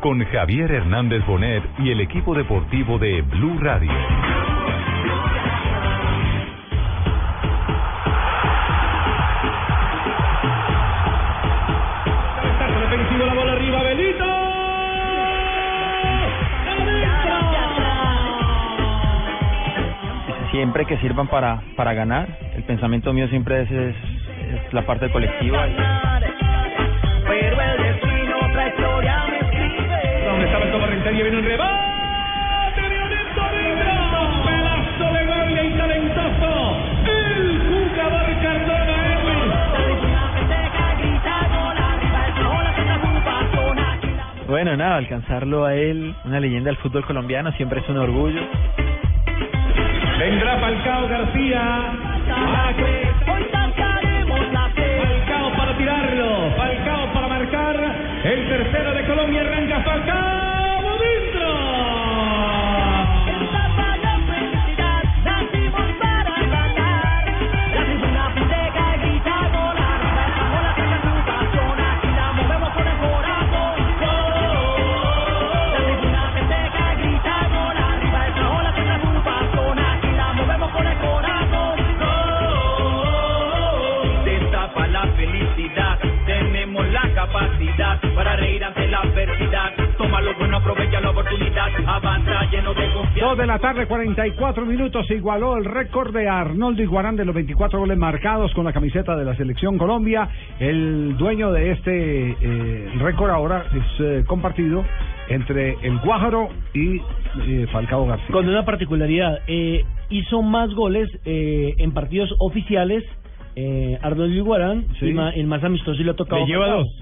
con Javier Hernández Bonet y el equipo deportivo de Blue Radio. Defensivo la bola arriba, Belito. siempre que sirvan para, para ganar. El pensamiento mío siempre es, es, es la parte colectiva. Pero el Rentería? Viene un rebote. Violento adentro. Pedazo de gol y talentoso. El jugador Cardona Edwin. Bueno, nada, alcanzarlo a él, una leyenda del fútbol colombiano, siempre es un orgullo. Vendrá Falcao García. Falcao para tirarlo. Falcao para marcar. El tercero de Colombia arranca Falcao. Para reír ante la adversidad. Toma lo bueno, aprovecha la oportunidad, avanza lleno de confianza. Dos de la tarde, 44 minutos, se igualó el récord de Arnoldo Iguarán de los 24 goles marcados con la camiseta de la Selección Colombia. El dueño de este eh, récord ahora es eh, compartido entre el Guájaro y eh, Falcao García. Con una particularidad, eh, hizo más goles eh, en partidos oficiales eh, Arnoldo Iguarán Sí. y el más amistoso y lo ha tocado.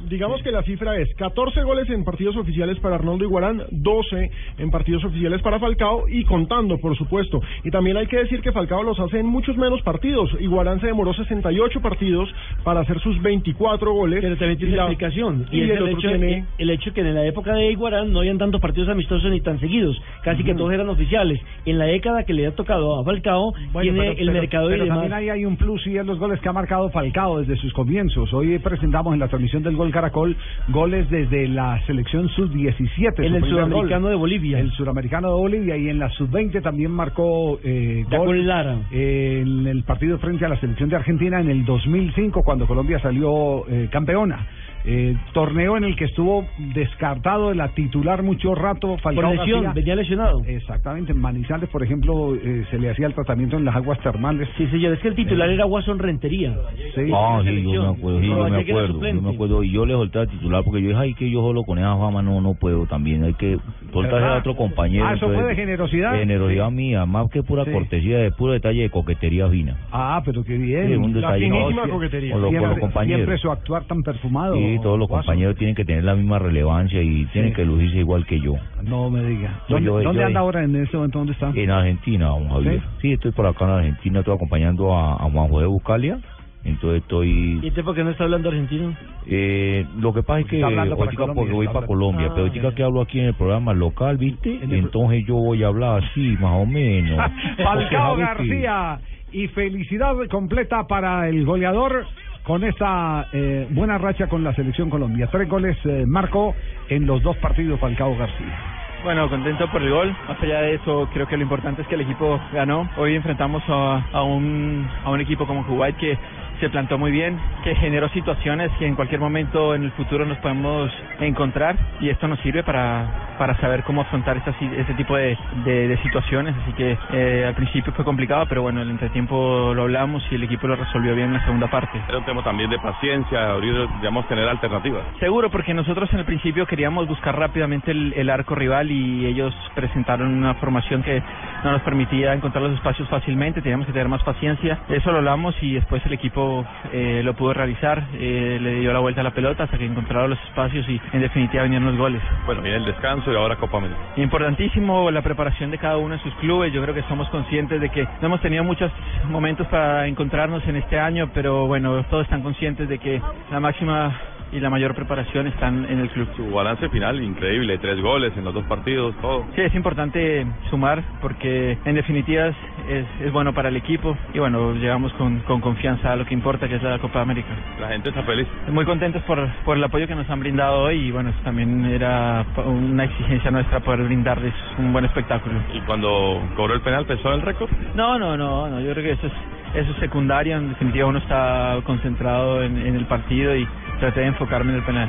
Digamos que la cifra es 14 goles en partidos oficiales para Arnoldo Iguarán, 12 en partidos oficiales para Falcao y contando, por supuesto. Y también hay que decir que Falcao los hace en muchos menos partidos. Iguarán se demoró 68 partidos para hacer sus 24 goles. Pero también tiene Y la- explicación. Y, Y, es el hecho, tiene... el hecho que en la época de Iguarán no habían tantos partidos amistosos ni tan seguidos. Casi que todos eran oficiales. En la década que le ha tocado a Falcao, Bueno, tiene pero- el pero- mercado y pero demás. también ahí hay un plus y es los goles que ha marcado Falcao desde sus comienzos. Hoy presentamos en la transmisión del Gol Caracol goles desde la selección sub-17. En el gol. sudamericano de Bolivia. El suramericano de Bolivia y en la sub-20 también marcó eh, gol Lara. en el partido frente a la selección de Argentina en el 2005 cuando Colombia salió eh, campeona. Eh, torneo en el que estuvo descartado de la titular mucho rato Falcao Por lesión, García. venía lesionado. Exactamente, en Manizales, por ejemplo, eh, se le hacía el tratamiento en las aguas termales. Sí, señor, es que el titular era Watson Rentería. Sí. Ah, sí, yo me acuerdo, sí, yo me acuerdo, yo me acuerdo, y yo le solté al titular porque yo dije, ay, que yo solo con esa fama no no puedo también, hay que soltarse a otro compañero. Ah, ¿eso fue de generosidad? Generosidad Sí. mía, más que pura Sí. cortesía, de puro detalle de coquetería fina. Ah, pero qué bien. Sí, un La detalle, finísima no, coquetería. Con, los- con los Siempre, compañeros. siempre su actuar tan perfumado. Sí, todos los compañeros tienen que tener la misma relevancia y tienen que lucirse igual que yo. No me diga. ¿Dónde, yo- dónde yo- anda ahora en este momento? ¿Dónde está? En Argentina, don Javier. ¿Sí? ¿Sí? estoy por acá en Argentina, estoy acompañando a, a Juan José Buscalia. Entonces estoy... ¿Y este por qué no está hablando argentino? Eh, lo que pasa es que Está hablando para ahorita Colombia, porque voy está para. Colombia, Ah, pero ahorita ya. que hablo aquí en el programa local, ¿viste? En el- Entonces yo voy a hablar así, más o menos. Falcao. García. Y felicidad completa para el goleador con esta eh, buena racha con la selección Colombia. Tres goles eh, marcó en los dos partidos Falcao García. Bueno, contento por el gol. Más allá de eso, creo que lo importante es que el equipo ganó. Hoy enfrentamos a, un equipo como Kuwait que se plantó muy bien, que generó situaciones que en cualquier momento en el futuro nos podemos encontrar y esto nos sirve para para saber cómo afrontar esta, si- este tipo de, de, de situaciones. Así que eh, al principio fue complicado, pero bueno, el entretiempo lo hablamos y el equipo lo resolvió bien en la segunda parte. Era un tema también de paciencia, abrir, digamos, tener alternativas. Seguro, porque nosotros en el principio queríamos buscar rápidamente el, el arco rival y ellos presentaron una formación que no nos permitía encontrar los espacios fácilmente, teníamos que tener más paciencia. Eso lo hablamos y después el equipo eh, lo pudo realizar, eh, le dio la vuelta a la pelota hasta que encontraron los espacios y en definitiva vinieron los goles. Bueno, viene el descanso y ahora Copa América. Importantísimo la preparación de cada uno en sus clubes. Yo creo que somos conscientes de que no hemos tenido muchos momentos para encontrarnos en este año, pero bueno, todos están conscientes de que la máxima y la mayor preparación están en el club. Su balance final increíble, tres goles en los dos partidos, todo. Sí, es importante sumar porque en definitiva es, es, bueno para el equipo y bueno, llegamos con, con confianza a lo que importa que es la Copa América. La gente está feliz. Muy contentos por, por el apoyo que nos han brindado hoy y bueno, eso también era una exigencia nuestra poder brindarles un buen espectáculo. Y cuando cobró el penal, ¿pensó en el récord? No, no, no, no, yo creo que eso es, eso es secundario, en definitiva uno está concentrado en, en el partido y traté de enfocarme en el penal.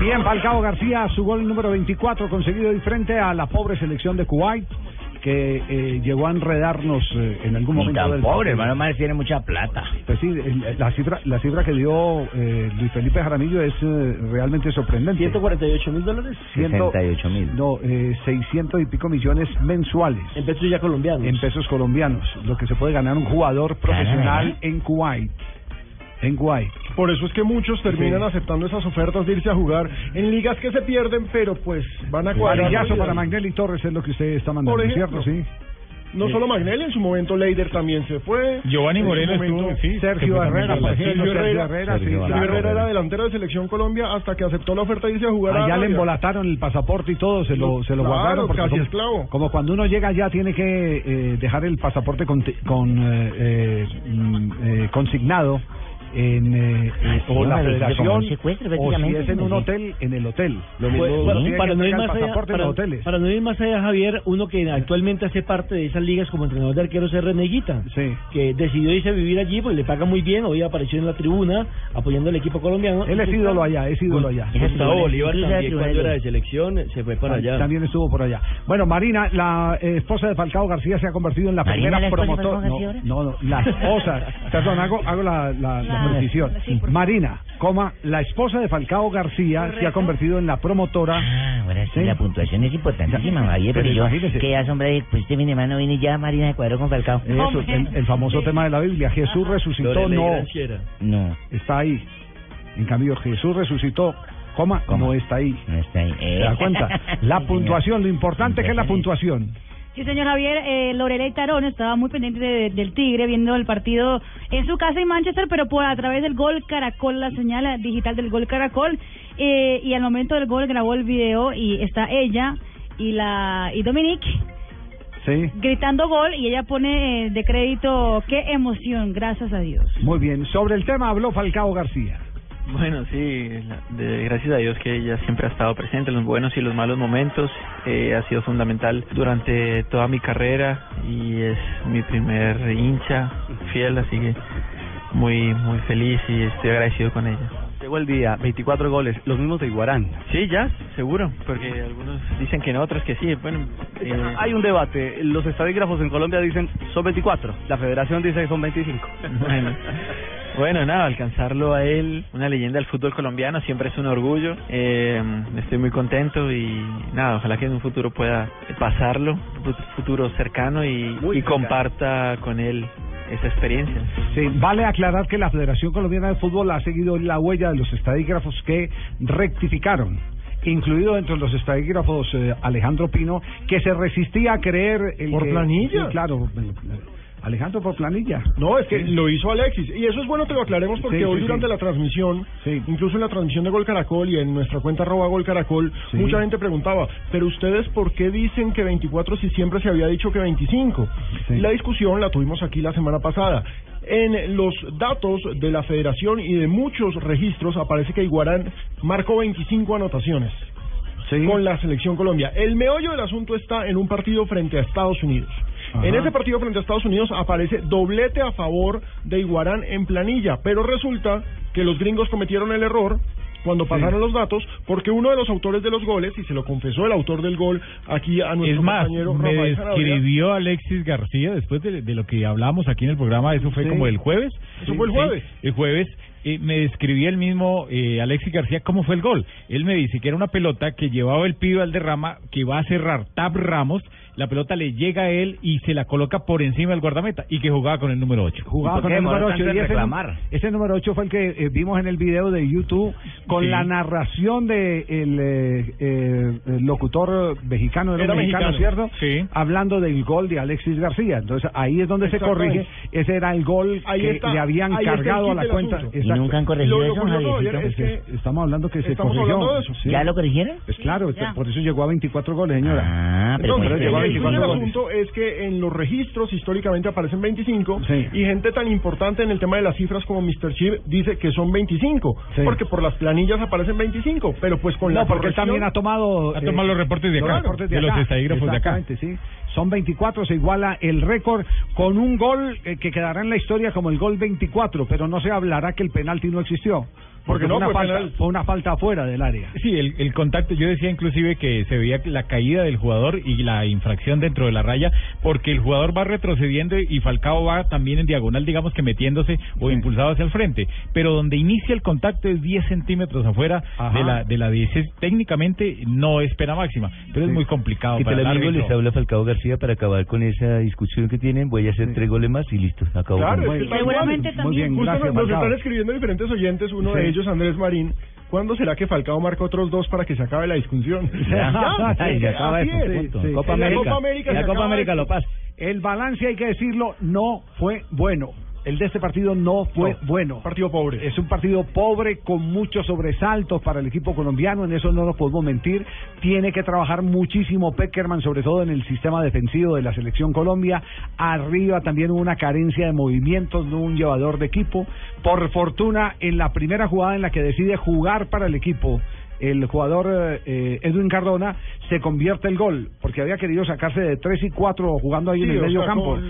Bien, Falcao García, su gol número 24 conseguido hoy frente a la pobre selección de Kuwait que eh, llegó a enredarnos eh, en algún Ni momento tan del pobre, hermano Mares tiene mucha plata. Pues sí, la cifra, la cifra que dio eh, Luis Felipe Jaramillo es eh, realmente sorprendente. 148 mil dólares. Ciento- 68.000. No, eh, 600 y pico millones mensuales. En pesos ya colombianos. En pesos colombianos, lo que se puede ganar un jugador profesional en Kuwait. En Kuwait. Por eso es que muchos terminan Sí. aceptando esas ofertas de irse a jugar en ligas que se pierden, pero pues van a cuadrar. Varillazo para Magnelli Torres es lo que usted está mandando, Por ejemplo. ¿cierto? Sí. No solo Magnelli, en su momento Leider también se fue. Giovanni Moreno estuvo, sí, Sergio Herrera, Sergio Herrera. Herrera, sí, Sergio Sergio claro. Herrera era delantero de selección Colombia hasta que aceptó la oferta de irse a jugar a Allá le Arabia. embolataron el pasaporte y todo, se lo, se lo Claro, guardaron. porque casi como, esclavo. como cuando uno llega allá tiene que eh, dejar el pasaporte con, con eh, eh, mm, eh, consignado en eh, eh, o la federación o si es en un hotel, en el hotel. Lo Pues, mismo bueno, para, no ir más allá, para, los hoteles. para no ir más allá, Javier, uno que actualmente hace parte de esas ligas como entrenador de arqueros es Reneguita, Sí. que decidió irse a vivir allí porque le paga muy bien, hoy apareció en la tribuna apoyando al equipo colombiano. Él es ídolo allá, es ídolo allá. Gustavo Bolívar también la cuando era de selección se fue para allá. También estuvo por allá. Bueno, Marina, la eh, esposa de Falcao García se ha convertido en la ¿Marina, primera promotora. No, no, no, la esposa. Perdón, hago, hago la, la, la Precisión. sí, por Marina, coma, la esposa de Falcao García se ha Correcto. convertido en la promotora. Ah, bueno, sí, Sí. la puntuación es importantísima, Javier, Pero yo, imagínese. que ya sombra de, pues este fin de semana vine ya Marina de cuadro con Falcao. Eso, el, el famoso Sí. tema de la Biblia. Jesús resucitó, Lorena no. No, Está ahí. En cambio, Jesús resucitó, coma, Coma. no está ahí. no está ahí. ¿Se da cuenta? La puntuación, lo importante que es la puntuación. Sí, señor Javier, eh, Lorela y Tarón estaba muy pendiente de- del Tigre viendo el partido en su casa en Manchester, pero por a través del gol Caracol, la señal digital del gol Caracol, eh, y al momento del gol grabó el video y está ella y la y Dominique Sí. gritando gol y ella pone eh, de crédito qué emoción, gracias a Dios. Muy bien. Sobre el tema habló Falcao García. Bueno, sí, de- gracias a Dios que ella siempre ha estado presente en los buenos y los malos momentos. Eh, ha sido fundamental durante toda mi carrera y es mi primer hincha fiel, así que muy muy feliz y estoy agradecido con ella. Llegó el día, 24 goles, los mismos de Iguarán. Sí, ya, seguro, porque algunos dicen que no, otros que sí. Bueno, eh, Hay un debate, los estadígrafos en Colombia dicen son 24, la federación dice que son 25. Bueno, bueno, nada, alcanzarlo a él, una leyenda del fútbol colombiano, siempre es un orgullo. Eh, estoy muy contento y nada, ojalá que en un futuro pueda pasarlo, un futuro cercano y, y comparta con él esa experiencia. Sí, vale aclarar que la Federación Colombiana de Fútbol ha seguido la huella de los estadígrafos que rectificaron, incluido dentro de los estadígrafos eh, Alejandro Pino, que se resistía a creer... El ¿Por que- planilla? Sí, claro, Alejandro por planilla. No, es que lo hizo Alexis. Y eso es bueno que lo aclaremos porque Sí, hoy durante la transmisión, incluso en la transmisión de Gol Caracol y en nuestra cuenta arroba Gol Caracol, mucha gente preguntaba, pero ustedes por qué dicen que 24 si siempre se había dicho que 25? Sí. Y la discusión la tuvimos aquí la semana pasada. En los datos de la federación y de muchos registros aparece que Iguarán marcó 25 anotaciones con la selección Colombia. El meollo del asunto está en un partido frente a Estados Unidos. Ajá. En ese partido frente a Estados Unidos aparece doblete a favor de Iguarán en planilla, pero resulta que los gringos cometieron el error cuando pasaron los datos, porque uno de los autores de los goles, y se lo confesó el autor del gol aquí a nuestro Es más, compañero me Rafael Sanabria, describió Alexis García después de, de lo que hablamos aquí en el programa, eso fue Sí. como el jueves. Eso fue el jueves. el jueves. eh, me describía el mismo eh, Alexis García cómo fue el gol. Él me dice que era una pelota que llevaba el pibe al derrama, que va a cerrar Tab Ramos, la pelota le llega a él y se la coloca por encima del guardameta y que jugaba con el número 8. Jugaba con el número 8 y ese, ese número 8 fue el que eh, vimos en el video de YouTube con Sí. la narración de el, eh, eh, el locutor mexicano, era, Era mexicano, mexicano. ¿cierto? Hablando del gol de Alexis García. Entonces ahí es donde se corrige. Ese era el gol Ahí que está. le habían cargado a la del cuenta. Y nunca han corregido Lo- lo eso, curioso, Javiercito. Javier, es que Estamos hablando que se corrigió. de. Sí. ¿Ya lo corrigieron? Pues claro, Ya. por eso llegó a 24 goles, señora. Ah, pero llegó a el, 24 el goles. asunto es que en los registros históricamente aparecen 25 Sí. y gente tan importante en el tema de las cifras como Mr. Chip dice que son 25 Sí. porque por las planillas aparecen 25 pero pues con No, la porque también ha tomado... Ha tomado los reportes de los acá, reportes de los acá. estadígrafos de acá. Exactamente, sí. Son 24, se iguala el récord con un gol eh, que quedará en la historia como el gol 24, pero no se hablará que el penalti no existió. Porque Porque no fue, una fue falta, fue una falta afuera del área. Sí, el, el contacto, yo decía inclusive que se veía la caída del jugador y la infracción dentro de la raya, porque el jugador va retrocediendo y Falcao va también en diagonal, digamos que metiéndose o impulsado hacia el frente. Pero donde inicia el contacto es 10 centímetros afuera Ajá. de la de la 16. Técnicamente no es pena máxima, pero es muy complicado. ¿Qué para el árbitro. Les habla Falcao García para acabar con esa discusión que tienen. Voy a hacer tres goles más y listo. Acabo Claro, con es que tal Seguramente. Muy bien, Justo gracias, nos, están escribiendo diferentes oyentes, uno Sí. de ellos Andrés Marín. ¿Cuándo será que Falcao marca otros dos para que se acabe la discusión? Ya. Ay, ya acaba así eso, es. punto. Sí, Copa En la América. Copa América En la se Copa acaba América esto. lo pasa. El balance, hay que decirlo, no fue bueno. El de este partido no fue No, bueno. Partido pobre. Es un partido pobre con muchos sobresaltos para el equipo colombiano, en eso no nos podemos mentir. Tiene que trabajar muchísimo Peckerman, sobre todo en el sistema defensivo de la selección Colombia. Arriba también hubo una carencia de movimientos, no un llevador de equipo. Por fortuna, en la primera jugada en la que decide jugar para el equipo, el jugador eh, Edwin Cardona se convierte el gol, porque había querido sacarse de 3 y 4 jugando ahí Sí, en el medio sea, campo. con-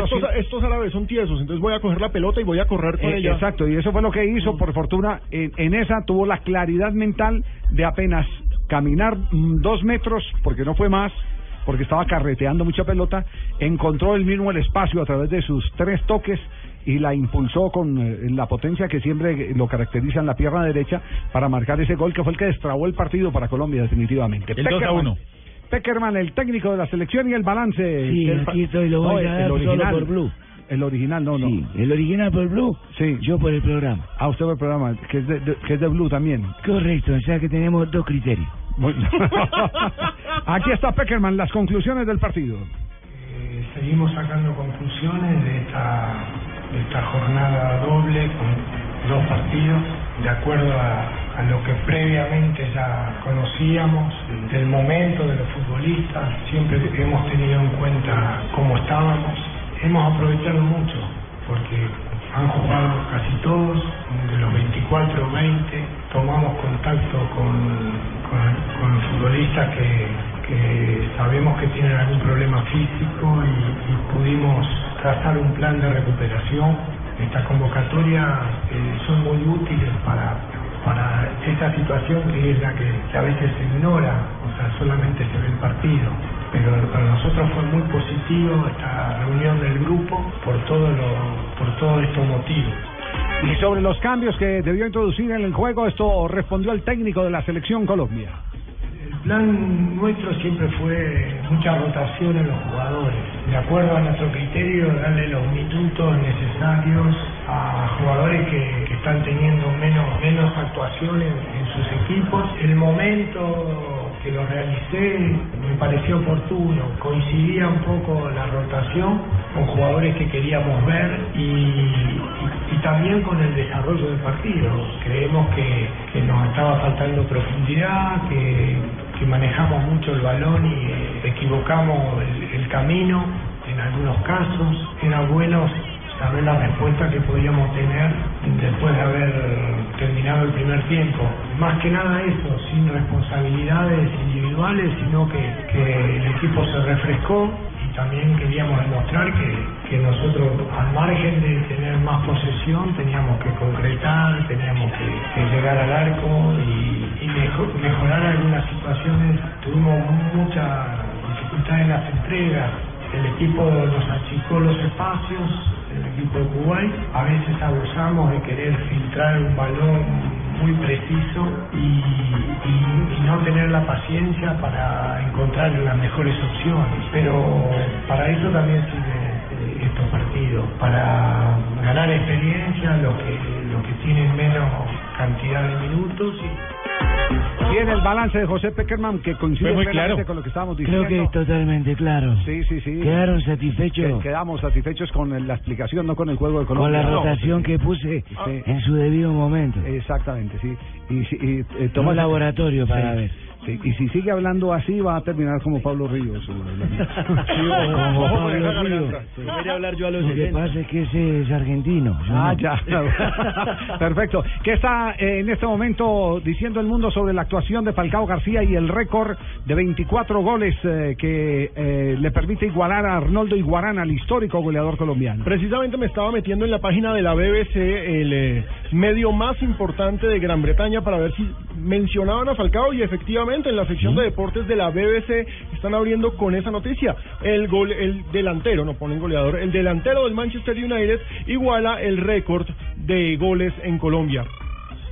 estos, estos- árabes son tiesos, entonces voy a coger la pelota y voy a correr con Eh, ella. Exacto, y eso fue lo que hizo, por fortuna, en, en esa tuvo la claridad mental de apenas caminar mm, dos metros, porque no fue más, porque estaba carreteando mucha pelota, encontró el mismo el espacio a través de sus tres toques y la impulsó con eh, la potencia que siempre lo caracteriza en la pierna derecha para marcar ese gol que fue el que destrabó el partido para Colombia definitivamente. El 2 a Peckerman, 1. Peckerman, el técnico de la selección y el balance. Sí, del aquí estoy, lo No, voy a el- dar el solo original. por Blue. El original, no, no. Sí, el original por Blue, Sí. yo por el programa. Ah, usted ve el programa, que es de, de- que es de Blue también. Correcto, o sea que tenemos dos criterios. Muy- Aquí está Peckerman, las conclusiones del partido. Eh, seguimos sacando conclusiones de esta, esta jornada doble con dos partidos, de acuerdo a, a lo que previamente ya conocíamos del momento de los futbolistas, siempre hemos tenido en cuenta cómo estábamos, hemos aprovechado mucho porque han jugado casi todos, de los 24 20, tomamos contacto con, con, con futbolistas que, sabemos que tienen algún problema físico y, pudimos trazar un plan de recuperación. Estas convocatorias eh, son muy útiles para, para esta situación que es la que, que a veces se ignora, o sea, solamente se ve el partido. Pero para nosotros fue muy positivo esta reunión del grupo por, todo lo, por todos estos motivos. Y sobre los cambios que debió introducir en el juego, esto respondió el técnico de la selección Colombia. El plan nuestro siempre fue mucha rotación en los jugadores, de acuerdo a nuestro criterio, darle los minutos necesarios a jugadores que, que están teniendo menos, menos actuaciones en sus equipos. El momento que lo realicé me pareció oportuno, coincidía un poco la rotación con jugadores que queríamos ver y, también con el desarrollo del partido. Creemos que, nos estaba faltando profundidad, que, manejamos mucho el balón y equivocamos el, el camino en algunos casos. Era bueno saber la respuesta que podíamos tener después de haber terminado el primer tiempo. Más que nada eso, sin responsabilidades individuales, sino que, el equipo se refrescó y también queríamos demostrar que, que nosotros, al margen de tener más posesión, teníamos que concretar, teníamos que, llegar al arco y, y mejo- mejorar algunas situaciones. Tuvimos mucha dificultad en las entregas. El equipo nos achicó los espacios, el equipo de Kuwait. A veces abusamos de querer filtrar un balón muy preciso y, y- no tener la paciencia para encontrar las mejores opciones. Pero para eso también sirven eh, estos partidos, para ganar experiencia, los que, los que tienen menos cantidad de minutos. Tiene el balance de José Peckerman que coincide muy claro. con lo que estábamos diciendo. Creo que es totalmente claro. Sí, sí, sí. Quedaron satisfechos Que- Quedamos satisfechos con la explicación, no con el juego de con Colombia. la No, rotación que puse en su debido momento. Exactamente, sí. Y, si- y, eh, Toma laboratorio para Sí, ver. Sí. Y si sigue hablando así, va a terminar como Pablo Ríos. Como ojo, Pablo Ríos. Sí. Hablar yo a los Lo que 60. pasa es que ese es argentino. Ah, ya. Perfecto. ¿Qué está eh, en este momento diciendo el mundo sobre la actuación de Falcao García y el récord de 24 goles eh, que eh, le permite igualar a Arnoldo Iguarán, al histórico goleador colombiano? Precisamente me estaba metiendo en la página de la BBC, el eh, medio más importante de Gran Bretaña, para ver si mencionaban a Falcao y efectivamente en la sección de deportes de la BBC están abriendo con esa noticia. El gol, el delantero, no ponen goleador, el delantero del Manchester United iguala el récord de goles en Colombia.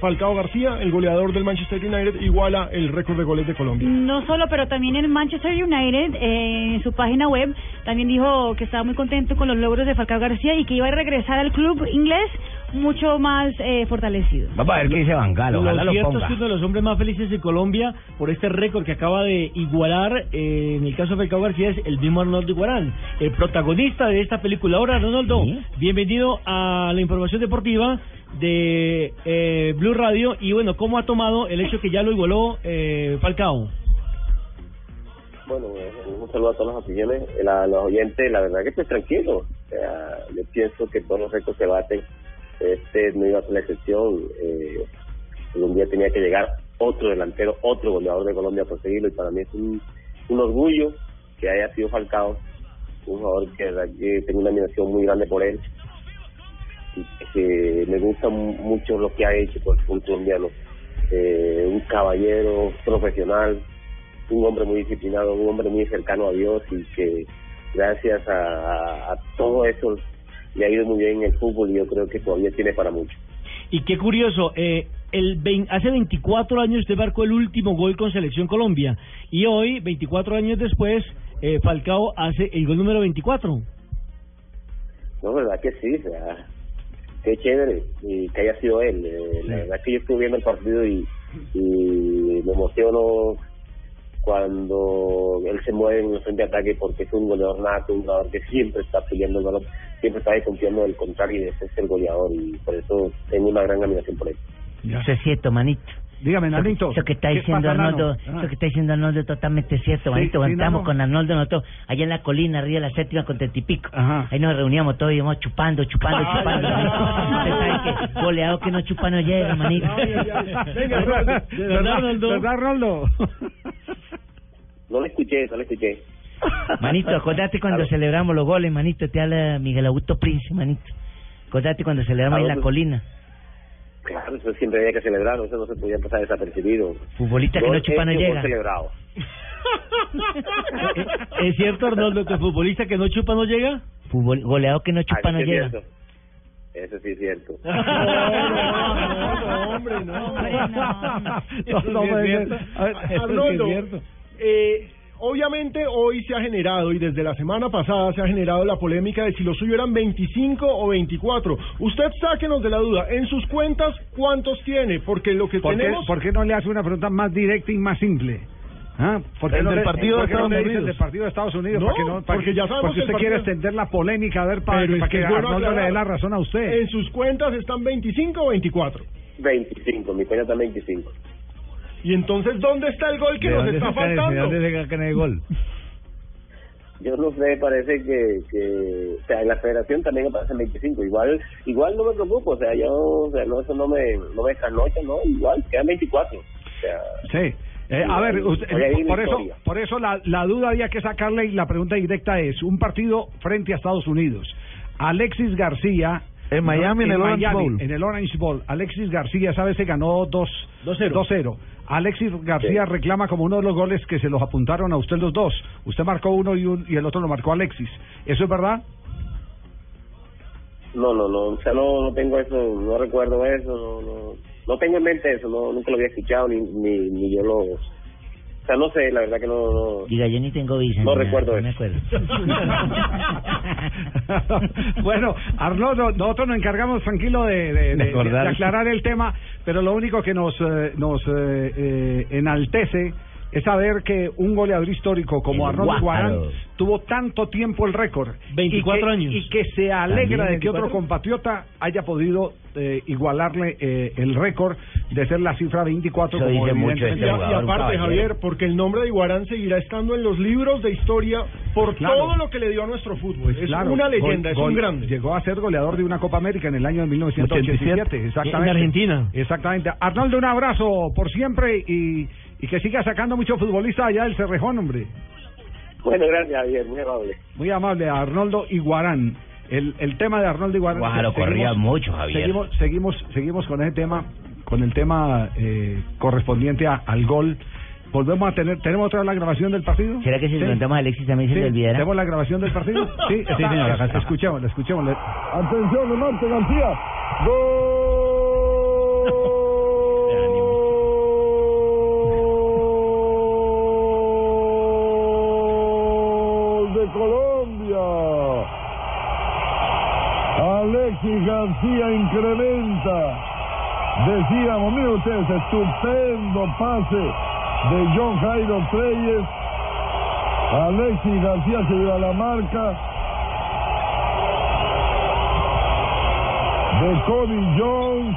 Falcao García, el goleador del Manchester United, iguala el récord de goles de Colombia. No solo, pero también en Manchester United, eh, en su página web, también dijo que estaba muy contento con los logros de Falcao García y que iba a regresar al club inglés mucho más eh, fortalecido. Vamos a ver qué dice Bangal, ojalá lo cierto ponga. es que uno de los hombres más felices de Colombia por este récord que acaba de igualar, eh, en el caso de Falcao García, es el mismo Arnoldo Iguarán, el protagonista de esta película. Ahora, Arnoldo, bienvenido a la información deportiva de eh, Blue Radio. Y bueno, ¿cómo ha tomado el hecho que ya lo igualó eh, Falcao? Bueno, eh, un saludo a todas las opiniones, eh, la- los oyentes, la verdad que estoy tranquilo. O sea, yo pienso que todos los récords se baten. Este no iba a ser la excepción. Eh, un día tenía que llegar otro delantero, otro goleador de Colombia a conseguirlo y para mí es un, orgullo que haya sido Falcao, un jugador que, tengo una admiración muy grande por él y que me gusta mu- mucho lo que ha hecho por el fútbol colombiano. Eh, un caballero profesional, un hombre muy disciplinado, un hombre muy cercano a Dios y que gracias a, a- a todo eso le ha ido muy bien en el fútbol y yo creo que todavía tiene para mucho. Y qué curioso, eh, el vein- hace 24 años usted marcó el último gol con Selección Colombia y hoy, 24 años después, eh, Falcao hace el gol número 24. No, verdad que sí, o sea, qué chévere y que haya sido él. Eh, La verdad que yo estuve viendo el partido y, y me emociono cuando él se mueve en el frente de ataque porque es un goleador nato, un jugador que siempre está peleando el balón, siempre está ahí confiando del contrario y ese es el goleador y por eso tengo una gran admiración por él. Eso es cierto, manito. Dígame, Nanito. Eso que está ¿qué diciendo pasa? Arnoldo, Ah. eso que está diciendo Arnoldo es totalmente cierto, Sí, manito. sí, Nano. con Arnoldo nosotros allá en la colina, arriba de la séptima con Tetipico. Ahí nos reuníamos todos y íbamos chupando, chupando, Ay, chupando. ay. Usted sabe que goleado que no chupa no llega, manito. Venga, ¿verdad, ¿verdad, Roldo? No lo escuché, no lo escuché. Manito, acordate cuando celebramos los goles, manito, te habla Miguel Augusto Prince, manito. Acordate cuando celebramos ahí en la colina. Claro, eso siempre había que celebrarlo, eso no se podía pasar desapercibido. Futbolista que no Gol chupa no hecho, gol llega. celebrado. ¿Es cierto, Arnoldo, que futbolista que no chupa no llega? Fútbol, goleado que no chupa Ah, no llega. cierto. Eso sí es cierto. hombre, no. No, no ser. A ver, eso sí es Arnoldo, cierto. eh, obviamente hoy se ha generado y desde la semana pasada se ha generado la polémica de si lo suyo eran 25 o 24. Usted sáquenos de la duda. En sus cuentas, ¿cuántos tiene? Porque lo que ¿Por qué, tenemos... por qué no le hace una pregunta más directa y más simple? ¿Ah? ¿Por qué El no del partido de qué Estados el Unidos. del partido de Estados Unidos? No, ¿Para qué no- para porque qué- ya sabemos porque que usted quiere partido- extender la polémica, a ver, para, para que que, bueno Arnoldo le dé la razón a usted. En sus cuentas están 25 o 24. 25, mi cuenta está 25. Y entonces, ¿dónde está el gol que ¿De nos está faltando? ¿De dónde sacan el gol? Yo no sé, parece que, que o sea, en la federación también aparecen 25. Igual igual no me preocupo, o sea, yo, o sea, no, eso no me, no me trasnocha, ¿no? Igual, quedan 24. O sea, Sí. Eh, a ver, usted- por eso, por eso la, la duda había que sacarle y la pregunta directa es, un partido frente a Estados Unidos, Alexis García. En Miami, en el Orange Miami, Bowl. En el Orange Bowl. Alexis García, ¿sabes? Se ganó 2 2-0. Alexis García reclama como uno de los goles que se los apuntaron a usted los dos. Usted marcó uno y, un, y el otro lo marcó Alexis. ¿Eso es verdad? No, no, no, o sea, no, no tengo eso, no recuerdo eso, no, no, no tengo en mente eso, no, nunca lo había escuchado ni, ni, ni yo lo, o sea, no sé, la verdad que no, no. Diga, yo ni tengo visa. No recuerdo no me eso. acuerdo. bueno, Arnoldo, nosotros nos encargamos tranquilo de, de- de- de- acordar. de aclarar el tema, pero lo único que nos, eh, nos eh, eh, enaltece es saber que un goleador histórico como El Arnoldo. Guarán tuvo tanto tiempo el récord. 24 y que, años. Y que se alegra ¿También de que otro 24? compatriota haya podido eh, igualarle eh, el récord de ser la cifra 24 Eso como dice mucho Y, a- y aparte, Javier, porque el nombre de Iguarán seguirá estando en los libros de historia por Claro. todo lo que le dio a nuestro fútbol. es Claro, una gol- leyenda, es gol- un grande. Llegó a ser goleador de una Copa América en el año de 1987, 87. exactamente. En Argentina. Exactamente. Arnoldo, un abrazo por siempre y, y que siga sacando muchos futbolistas allá del Cerrejón, hombre. Bueno, gracias, Javier, muy amable. Muy amable, Arnoldo Iguarán. El, el tema de Arnoldo Iguarán. Guájaro, seguimos- corría mucho, Javier. Seguimos, seguimos, seguimos con ese tema, con el tema eh, correspondiente a- al gol. Volvemos a tener, ¿tenemos otra vez la grabación del partido? ¿Será que si Sí. preguntamos a Alexis también se Sí, le olvidará? ¿Tenemos la grabación del partido? Sí, está- señor, acá. Escuchémosla, escuchémosla. Atención Marte García. Gol García incrementa. Decíamos, miren ustedes, estupendo pase de John Jairo Treyes. Alexis García se dio a la marca. De Cody Jones.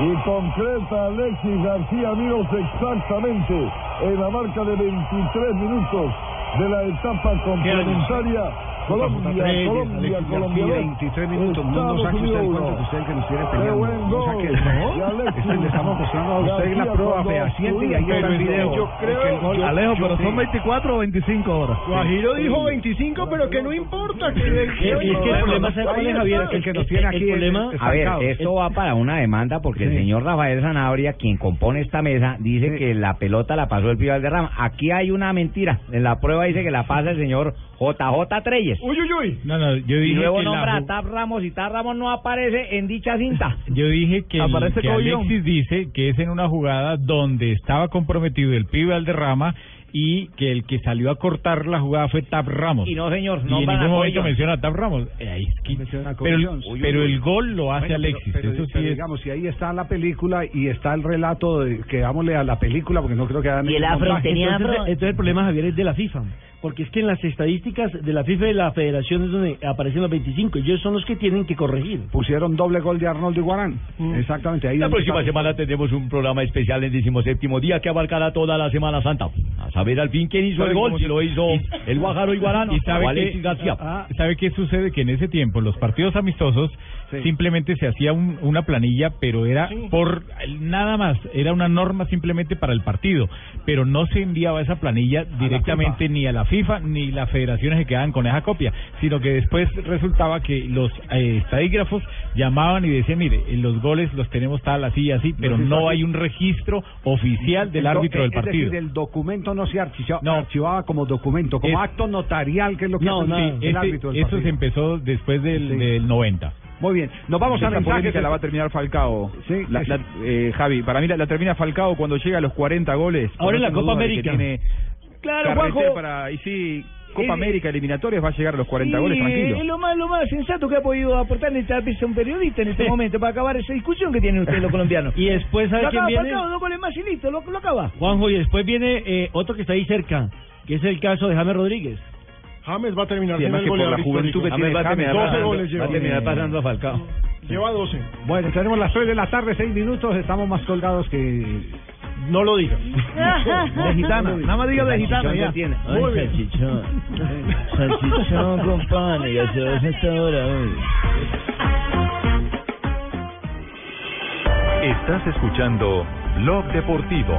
Y concreta Alexis García Miros exactamente en la marca de 23 minutos de la etapa complementaria. Colombia, Treyes, Colombia, Alexis Colombia. García, dos, 23 minutos, no Estados nos saque usted el Unidos cuento uno. que usted que nos quiere Qué peleando. buen No gol. saque Y eso. Alexis Esto le estamos mostrando a usted la García prueba cuando fehaciente y ahí está el Pero video. yo creo- Que el gol- yo- Alejo, pero son 24 o 25 horas. Guajiro dijo 25, pero que no importa. Que, Es que el problema, ¿sabe cuál es, Javier? El que nos tiene aquí problema... A ver, esto va para una demanda porque el señor Rafael Zanabria, quien compone esta mesa, dice que la pelota la pasó el Pío Valderrama. Aquí hay una mentira. En la prueba dice que la pasa el señor JJ Treyes. Uy, uy, uy. No, no, yo Y dije luego que la nombra a ju- Tap Ramos y Tap Ramos no aparece en dicha cinta. Yo dije que, el- que. Alexis dice que es en una jugada donde estaba comprometido el pibe Valderrama y que el que salió a cortar la jugada fue Tap Ramos. Y no, señor, Y en ningún momento menciona a Tap Ramos. Eh, ahí es que- Menciona a pero. Uy, pero uy, uy. el gol lo hace Bueno, pero- Alexis. pero- Eso sí pero es- digamos, si ahí está la película y está el relato, de, que dámosle a la película, porque no creo que hagan Y el afro montaje. entonces, entonces el problema, Javier, es de la FIFA. Porque es que en las estadísticas de la FIFA y de la Federación es donde aparecen los 25. Ellos son los que tienen que corregir. Pusieron doble gol de Arnoldo Iguarán. Exactamente. Ahí La próxima está- semana tendremos un programa especial en decimoséptimo día que abarcará toda la Semana Santa. A saber al fin quién hizo el ¿Sabe gol, si lo hizo el Guajaro Iguarano ¿Y sabe Alexis García. Ah, ¿Sabe qué sucede? Que en ese tiempo los partidos amistosos simplemente se hacía un- una planilla, pero era por nada más, era una norma simplemente para el partido, pero no se enviaba esa planilla directamente ni a la FIFA ni las federaciones que quedaban con esa copia, sino que después resultaba que los eh, estadígrafos llamaban y decían, mire, los goles los tenemos tal, así y así, pero no hay un registro oficial del árbitro del es partido. decir, el documento no se archivaba, archivaba como documento, como Es- acto notarial, que es lo que No, hace no, el, el árbitro del eso partido. se empezó después del, Sí. del 90. Muy bien, nos vamos a mensajes. polémica la va a terminar Falcao. La- la- eh, Javi, para mí la, la termina Falcao cuando llega a los 40 goles. Ahora en la No Copa que América. tiene Claro, Juanjo. para y sí, Copa América eliminatorias va a llegar a los 40 Sí, goles tranquilo. Es lo más, lo más sensato que ha podido aportar en tal vez un periodista en este momento para acabar esa discusión que tienen ustedes los colombianos. Y después, ¿sabe Lo quién acaba viene? Falcao, dos goles más y listo, lo, lo acaba. Juanjo, y después viene eh, otro que está ahí cerca, que es el caso de James Rodríguez. James va a terminar Sí, siendo el por la goleador juventud histórico. que tiene James va a terminar 12 pasando- goles lleva. va a terminar pasando a Falcao. Lleva 12. Bueno, tenemos las 3 de la tarde, 6 minutos, estamos más colgados que... No lo diga. De gitana, nada más diga de gitana ya. Muy bien. salchichón. Salchichón con pan y gaseosa hasta ahora hoy. Estás escuchando Blog Deportivo.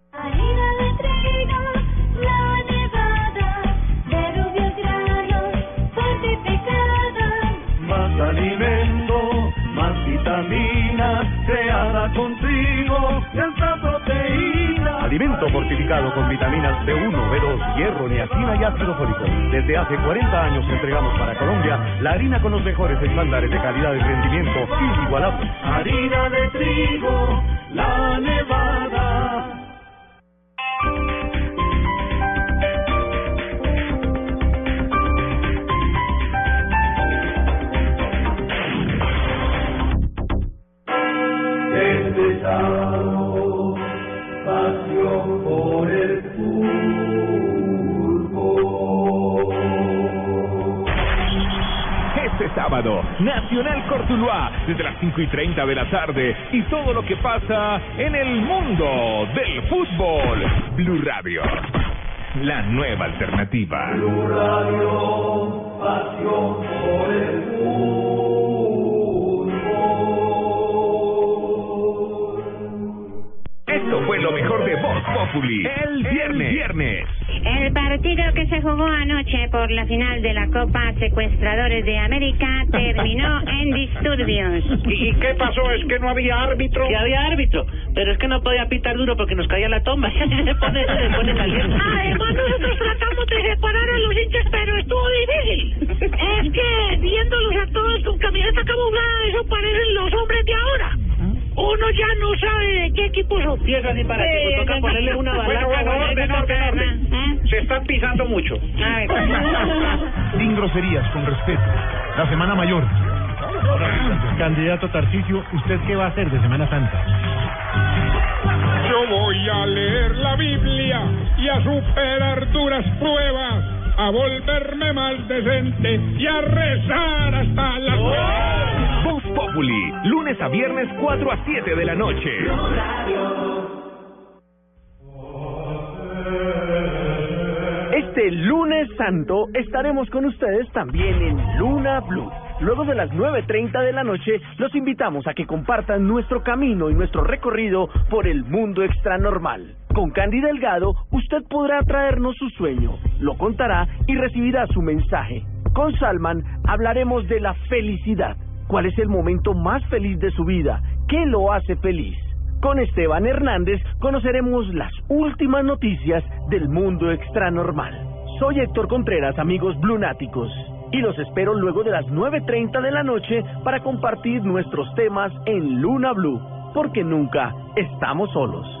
Harina de trigo, la nevada, de rubios granos, fortificada. Más alimento, más vitaminas, creada contigo, y alta proteína. Alimento fortificado con vitaminas B1, B2, hierro, niacina y ácido fólico. Desde hace 40 años entregamos para Colombia la harina con los mejores estándares de calidad y rendimiento inigualables. Harina de trigo, la nevada. Sábado, pasión por el Este sábado, Nacional Cortuluá, desde las 5 y 30 de la tarde, y todo lo que pasa en el mundo del fútbol. Blue Radio, la nueva alternativa. Blue Radio, pasión por el Esto Populi. El viernes. viernes. El partido que se jugó anoche por la final de la Copa Secuestradores de América terminó en disturbios. ¿Y qué pasó? ¿Es que no había árbitro? Que había árbitro, pero es que no podía pitar duro porque nos caía la tomba. se pone, se pone caliente. Además, nosotros tratamos de separar a los hinchas, pero estuvo difícil. Es que viéndolos a todos con camiseta camuflada, eso parecen los hombres de ahora. Uno ya no sabe de qué equipo son. Sí, es así para que pues toca ponerle una Bueno, balaca. bueno, orden, orden, orden. Se están pisando mucho. Sin groserías, con respeto. La Semana Mayor. Candidato Tarcisio, ¿usted qué va a hacer de Semana Santa? Yo voy a leer la Biblia y a superar duras pruebas, a volverme más decente y a rezar hasta la Voz Populi, lunes a viernes 4 a 7 de la noche. Este lunes santo estaremos con ustedes también en Luna Blue. Luego de las 9.30 de la noche, los invitamos a que compartan nuestro camino y nuestro recorrido por el mundo extranormal. Con Candy Delgado, usted podrá traernos su sueño, lo contará y recibirá su mensaje. Con Salman hablaremos de la felicidad. ¿Cuál es el momento más feliz de su vida? ¿Qué lo hace feliz? Con Esteban Hernández conoceremos las últimas noticias del mundo extranormal. Soy Héctor Contreras, amigos blunáticos, y los espero luego de las 9.30 de la noche para compartir nuestros temas en Luna Blue, porque nunca estamos solos.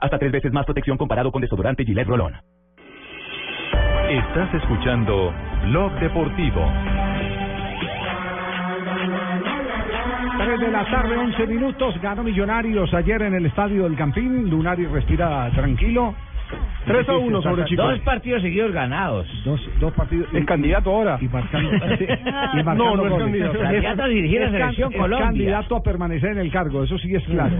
Hasta tres veces más protección comparado con desodorante Gillette Rolón. Estás escuchando Blog Deportivo. 3 de la tarde, 11 minutos. Ganó Millonarios ayer en el estadio del Campín. Lunari respira tranquilo. 3 a 1 sobre Chico. Dos partidos seguidos ganados. Dos, dos partidos. ¿Es candidato ahora? Y marcando, sí, y marcando No, no es candidato. Candidato a dirigir la selección es Colombia. candidato a permanecer en el cargo, eso sí es claro.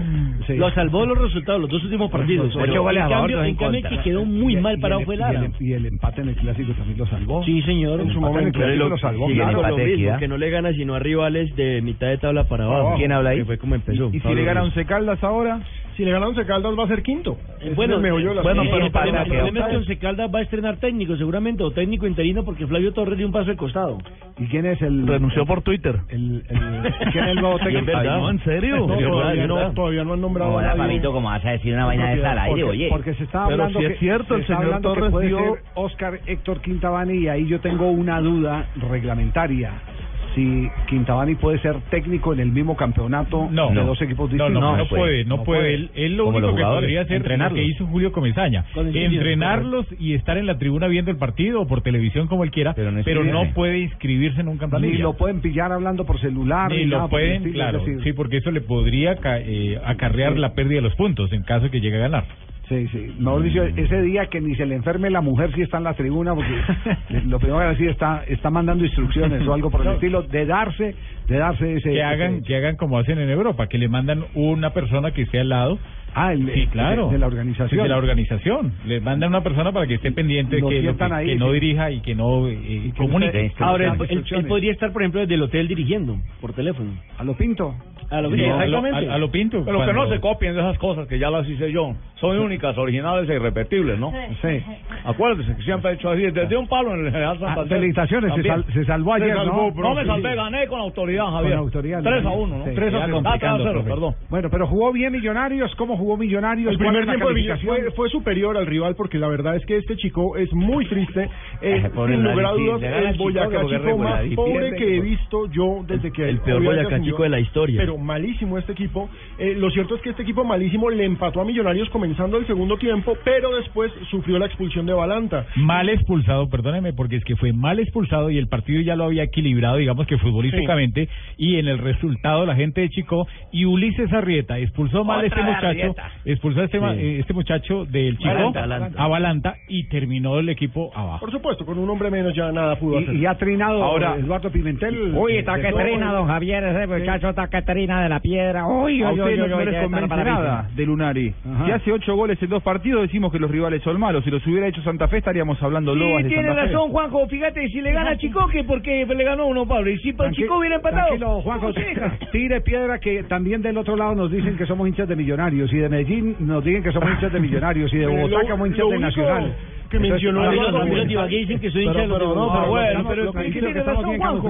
Sí. Lo salvó los resultados, los dos últimos partidos. Ocho goles en a favor, cambio, dos en cambio que quedó muy Y- mal y parado fue y Lara. el, y el empate en el clásico también lo salvó. Sí, señor. En su momento. en el clásico lo salvó. Sigue claro. lo mismo, que no le gana sino a rivales de mitad de tabla para abajo. ¿Quién habla ahí? Que fue como empezó. ¿Y si le gana Ruiz. Once Caldas ahora? Si le gana Once Caldas va a ser quinto. Ese Bueno, el meollo de la bueno, pero problema, el a problema es que. Once Caldas va a estrenar técnico seguramente, o técnico interino, porque Flavio Torres dio un paso al costado. ¿Y quién es el...? Renunció por Twitter. El, el, ¿Quién es el nuevo técnico? verdad. Ay, no, ¿en serio? No, todavía, no, todavía no han nombrado a Hola, nadie. Fabito, ¿cómo vas a decir una vaina de esa al aire, porque, oye? porque se está Pero hablando si que, es cierto, se el señor que Torres dio- Oscar Héctor Quintabani y ahí yo tengo una duda reglamentaria. Si Quintabani puede ser técnico en el mismo campeonato No, de no. dos equipos No, distintos. no, no, puede, no, puede. Él, él lo Como único que podría hacer es lo entrenarlos. que hizo Julio Comesaña, entrenarlos y estar en la tribuna viendo el partido o por televisión como él quiera, Pero no pero, no puede inscribirse en un Ni campeonato. lo pueden pillar hablando por celular. Ni lo pueden, estilo, claro, sí, porque eso le podría ca- eh, acarrear la pérdida de los puntos en caso de que llegue a ganar. Sí, sí. Mejor dicho, ese día que ni se le enferme la mujer si está en la tribuna, porque lo primero que decir está está mandando instrucciones o algo por el No. estilo de darse de darse ese Que hagan, ese- que hagan como hacen en Europa, que le mandan una persona que esté al lado. Ah, el- sí, claro. de- de la organización. Sí, de la organización. Le mandan una persona para que esté pendiente, que, que, ahí, que no dirija y que no eh, comunique. usted- Ahora, él, él- podría estar, por ejemplo, desde el hotel dirigiendo, por teléfono. a lo pinto. A lo lo- exactamente. a- a lo pinto. Pero que no cuando- se copien de esas cosas que ya las hice yo. Son únicas, originales e irrepetibles, ¿no? Sí. Acuérdese que siempre he hecho así. Desde un palo en el General Ah, Santander. felicitaciones, se, sal- se salvó Se ayer, salvó, ¿no? No me Sí. salvé, gané con autoridad, Javier. Con autoridad, 3 a sí. 1, ¿no? Sí. 3 Ya a 0. complicando, 0, profe. perdón. Bueno, pero jugó bien Millonarios. ¿Cómo jugó Millonarios? El ¿Cuál primer es tiempo de Villa- calificación? fue, fue superior al rival porque la verdad es que este chico es muy triste. Eh, Eh, sin lugar a dudas, el Boyacá Chico más pobre que he visto yo desde que El peor Boyacá. Chico de la historia. Pero malísimo este equipo. Eh, lo cierto es que este equipo malísimo le empató a Millonarios comenzando el segundo tiempo, pero después sufrió la expulsión de Balanta. Mal expulsado, perdóneme, porque es que fue mal expulsado y el partido ya lo había equilibrado, digamos que futbolísticamente, y en el resultado la gente de Chico y Ulises Arrieta expulsó mal a este muchacho. Expulsó a este, ma- Sí. eh, este muchacho del Chico Balanta, Balanta. a Balanta y terminó el equipo abajo. Por supuesto, con un hombre menos ya nada pudo hacer. Y, y ha trinado Ahora- Eduardo Pimentel. Uy, está que trina, don Javier, ese muchacho está que trina de la piedra. Uy, A uy, uy, no, uy, no uy, les debe estar convence nada de Lunari. Ajá. Si hace ocho goles en dos partidos, decimos que los rivales son malos. Si los hubiera hecho Santa Fe, estaríamos hablando loas Sí, de tiene Santa Fe. razón, Juanjo. Fíjate, si le gana a Chico, que porque le ganó uno, Pablo. Y si Tranqui- Chico hubiera empatado. Tranquilo, Juanjo, ¿cómo se deja? tire piedra que también del otro lado nos dicen que somos hinchas de millonarios y de Medellín nos dicen que somos hinchas de millonarios y de Bogotá que somos hinchas de Nacional. Que mencionó los Pimentel- amigos de Ibagué dicen que soy hincha de los no, bueno, pero que tiene razón, Juanjo.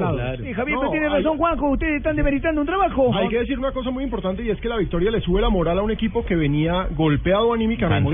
Javier, tiene razón, Juanjo. Ustedes están demeritando un trabajo. Hay que decir una cosa muy importante y es que la victoria le sube la moral a un equipo que venía golpeado anímicamente,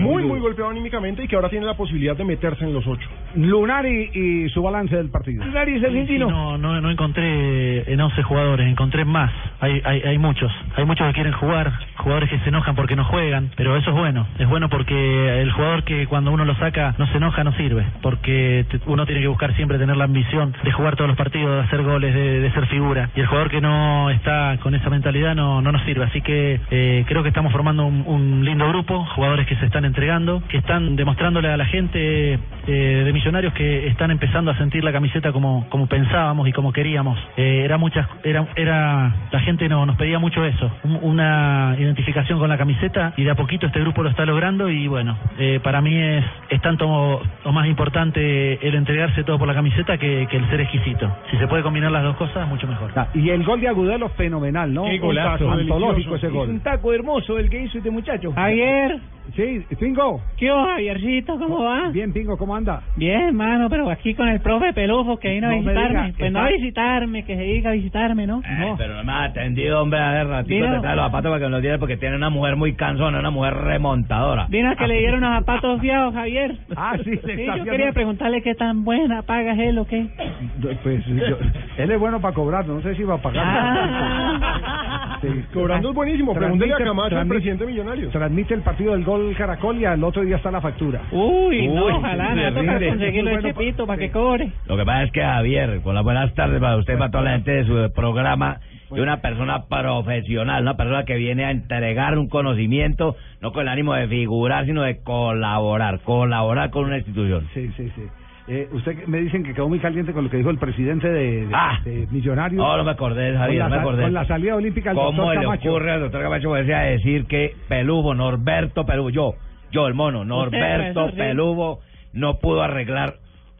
muy muy golpeado anímicamente y que ahora tiene la posibilidad de meterse en los ocho. Lunari y su balance del partido. Lunari es argentino. No, no, no encontré en 11 jugadores, encontré más. Hay, hay, hay muchos. Hay muchos que quieren jugar, jugadores que se enojan porque no juegan, pero eso es bueno. Es bueno porque el jugador que cuando uno lo saca no se enoja no sirve, porque uno tiene que buscar siempre tener la ambición de jugar todos los partidos, de hacer goles, de, de ser figura. Y el jugador que no está con esa mentalidad no, no nos sirve. Así que eh, creo que estamos formando un, lindo grupo, jugadores que se están entregando, que están demostrándole a la gente eh, de Millonarios que están empezando a sentir la camiseta como, como pensábamos y como queríamos. Eh, era muchas, era, era, la gente no, nos pedía mucho eso, un- una identificación con la camiseta y de a poquito este grupo lo está logrando y bueno, eh, para mí es, es tanto o más importante el entregarse todo por la camiseta que, que el ser exquisito. Si se puede combinar las dos cosas, mucho mejor. Ah, y el gol de Agudelo fenomenal, ¿no? Qué golazo. Un taco Antológico ese Es un gol. taco hermoso el que hizo este muchacho. Javier, Sí, Pingo. ¿qué hubo, Javiercito? ¿Cómo va? Bien, Pingo, ¿cómo anda? Bien, hermano, pero aquí con el profe Pelufo que vino a No me visitarme. diga, pues no a visitarme, que se diga a visitarme, ¿no? Eh, pero no me ha atendido, hombre, a ver, ratito, te trae los zapatos para que me los diera porque tiene una mujer muy cansona, una mujer remontadora. Vino a que le dieron unos zapatos fiados, Javier. Ah, sí, se Sí, yo quería preguntarle qué tan buena paga es él o qué. Pues yo- él es bueno para cobrar, no sé si va a pagar. Ah. Cobrando es buenísimo. Pregúntele a Camacho, transmite- presidente de Millonarios. Transmite el partido del gol Caracol y al otro día está la factura. Uy, no, Uy, ojalá, me va a tocar terrible. conseguirlo de bueno Chepito para que cobre. Lo que pasa es que Javier, con las buenas tardes para usted, para toda la gente de su programa, y una persona profesional, una persona que viene a entregar un conocimiento, no con el ánimo de figurar, sino de colaborar, colaborar con una institución. Sí, sí, sí. Eh, usted me dicen que quedó muy caliente con lo que dijo el presidente de, de- Ah. de Millonarios. No, no me acordé, Javier, no me acordé. Con la salida olímpica del ¿Cómo le Camacho. ocurre al doctor Camacho a decir que Pelubo, Norberto Pelubo, yo, yo el mono, Norberto sí. Pelubo, no pudo arreglar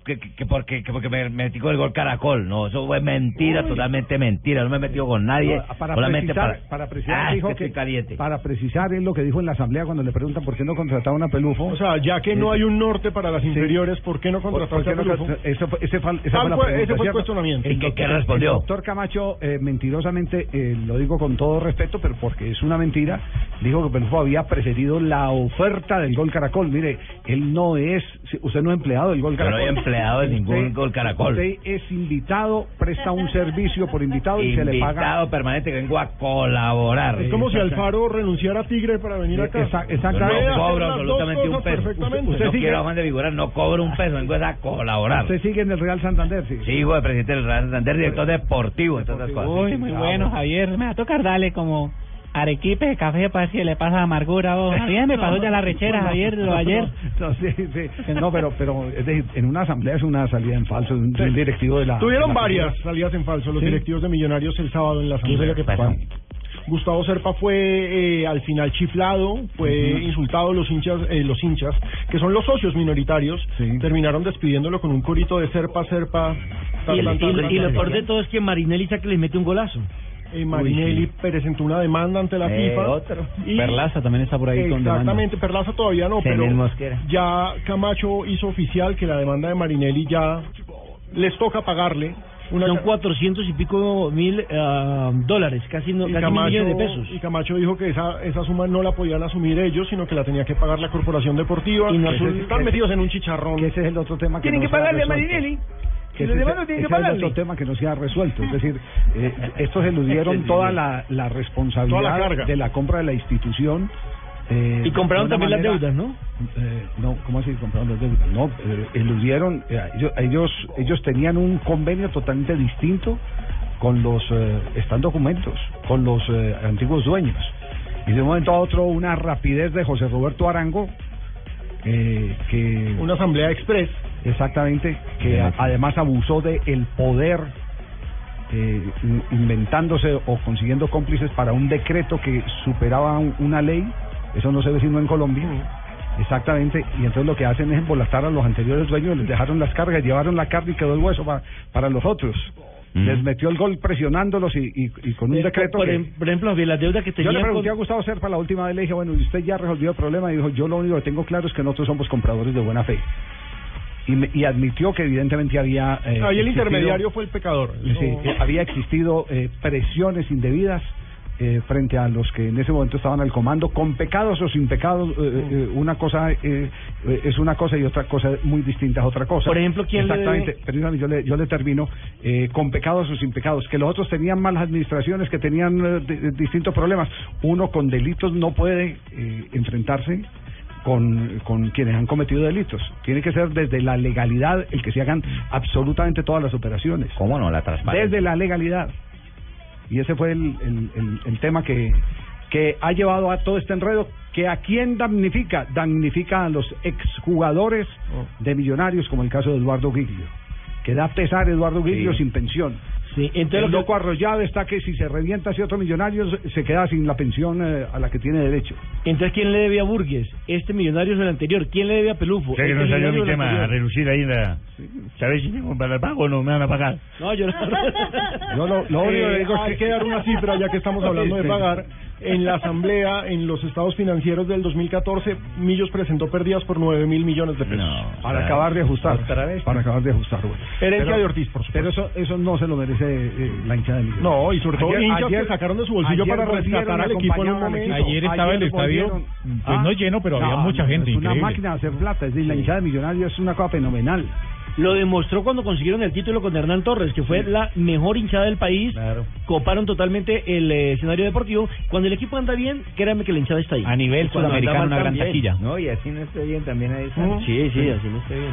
que, que, que porque, que porque me metí con el gol caracol? No, eso fue mentira, totalmente mentira. No me he metido con nadie, No, para solamente precisar, para... para precisar Ah, dijo es que estoy caliente. para precisar es lo que dijo en la asamblea cuando le preguntan por qué no contrataron a Pelufo. O sea, ya que no hay un norte para las inferiores, ¿por qué no ¿Por- contratar por qué a no Pelufo? eso fue- ese fue- esa fue la fue- pregunta, ese fue el cuestionamiento. ¿Y qué- respondió? El doctor Camacho, eh, mentirosamente, eh, lo digo con todo respeto, pero porque es una mentira, dijo que Pelufo había precedido la oferta del gol Caracol. Mire, él no es, usted no es empleado del gol Yo no De ningún Usted- Gol Caracol. Usted es invitado, presta un servicio por invitado y se le paga. Invitado permanente que vengo a colaborar. Es como si Alfaro renunciara a Tigre para venir acá. Esa-. Puede no cobro absolutamente un peso. perfectamente. Usted no sigue- quiero afán de figurar, no cobro un peso, vengo a colaborar. Usted sigue en el Real Santander, sí. Sigo de presidente del Real Santander, director deportivo, entre otras cosas. Uy, muy bueno, Javier. Me va a tocar darle como arequipe de café para ver si le pasa amargura. Oh, Javier, me pasó ya la rechera, Javier, de lo ayer. No, sí, sí. No, pero, pero es decir, en una asamblea es una salida en falso de un, directivo de la. Tuvieron de la- varias salidas en falso los Sí. directivos de Millonarios el sábado en la ¿Qué asamblea. fue lo que pasó? Gustavo Serpa fue eh, al final chiflado, fue insultado los hinchas, eh, los hinchas que son los socios minoritarios, terminaron despidiéndolo con un corito de Serpa, Serpa. Y, tan, y- lo peor de todo es que Marinelli que les mete un golazo. Eh, Marinelli presentó una demanda ante la Eh, FIFA. otro. Y- Perlaza también está por ahí con demanda. Exactamente, Perlaza todavía no, pero ya Camacho hizo oficial que la demanda de Marinelli ya les toca pagarle. Una Son ca- 400 y pico mil ah, dólares, casi, no, casi mil Camacho, millones de pesos. y Camacho dijo que esa, esa suma no la podían asumir ellos, sino que la tenía que pagar la corporación deportiva. Y no están metidos en un chicharrón. Que ese es el otro tema que Tienen no que pagarle a. Marinelli. Que los demás no tienen que ese es pagarle. otro tema que no se ha resuelto. Es decir, eh, estos eludieron toda la, la responsabilidad Toda la carga. de la compra de la institución. eh, Y compraron también las manera- deudas, ¿no? Eh, no, ¿cómo así compraron las deudas? No, eh, eludieron, eh, ellos, ellos, ellos tenían un convenio totalmente distinto con los, eh, están documentos, con los eh, antiguos dueños. Y de un momento a otro una rapidez de José Roberto Arango, eh, que... Una asamblea express. Exactamente, que a- además abusó de el poder eh, in- inventándose o consiguiendo cómplices para un decreto que superaba un- una ley, eso no se ve sino en Colombia. Exactamente, y entonces lo que hacen es embolatar a los anteriores dueños, les dejaron las cargas, llevaron la carne y quedó el hueso para, para los otros. Les metió el gol presionándolos y, y, y con un decreto por, que... em- por ejemplo, las deudas que Yo tenían le pregunté con- a Gustavo Serpa la última vez, le dije, bueno, ¿y usted ya resolvió el problema? Y dijo, yo lo único que tengo claro es que nosotros somos compradores de buena fe. Y, me- y admitió que evidentemente había... eh, Ahí el existido- intermediario fue el pecador. Sí, eh, había existido eh, presiones indebidas eh, frente a los que en ese momento estaban al comando, con pecados o sin pecados, eh, eh, una cosa es una cosa y otra cosa muy distinta es otra cosa. Por ejemplo, ¿quién le Exactamente, debe- perdóname, yo le, yo le termino, eh, con pecados o sin pecados, que los otros tenían malas administraciones, que tenían di- distintos problemas. Uno con delitos no puede eh, enfrentarse con, con quienes han cometido delitos. Tiene que ser desde la legalidad el que se hagan absolutamente todas las operaciones. ¿Cómo no? La transparencia. Desde la legalidad. Y ese fue el, el, el- el tema que, que ha llevado a todo este enredo. que ¿A quién damnifica? Damnifica a los exjugadores de millonarios, como el caso de Eduardo Giglio. Que da pesar Eduardo Giglio Sí. sin pensión. Sí, entonces el lo que- loco arrollado está que si se revienta hacia otro millonario se queda sin la pensión eh, a la que tiene derecho. Entonces, ¿quién le debe a Burgues? ¿Este millonario o el anterior? ¿Quién le debe a Pelufo? Sea que ¿Este no salió mi tema a relucir ahí la... ¿Sabes si tengo para el pago o no me van a pagar? No, yo no. Yo lo, lo único que Eh, digo es hay que- que dar una cifra, ya que estamos hablando de Sí. pagar. En la asamblea, en los estados financieros del 2014, Millos presentó pérdidas por 9 mil millones de pesos. para acabar de ajustar. Para acabar de ajustar. bueno. Herencia Pero- de Ortiz, por supuesto. Pero eso, eso no se lo merece eh, la hinchada de Millonarios. No, y sobre todo hinchas que sacaron de su bolsillo ayer para rescatar al equipo en un momento. Ayer estaba el estadio, pues no lleno, pero había mucha gente, Es una increíble. máquina de hacer plata. Es decir, la hinchada de Millonarios es una cosa fenomenal. Lo demostró cuando consiguieron el título con Hernán Torres, que fue la mejor hinchada del país. Coparon totalmente el eh, escenario deportivo. Cuando el equipo anda bien, créanme que la hinchada está ahí. A nivel sudamericano, una gran también. taquilla. No, y así no esté bien, también ahí está. Ujú. Sí, sí, así no está bien.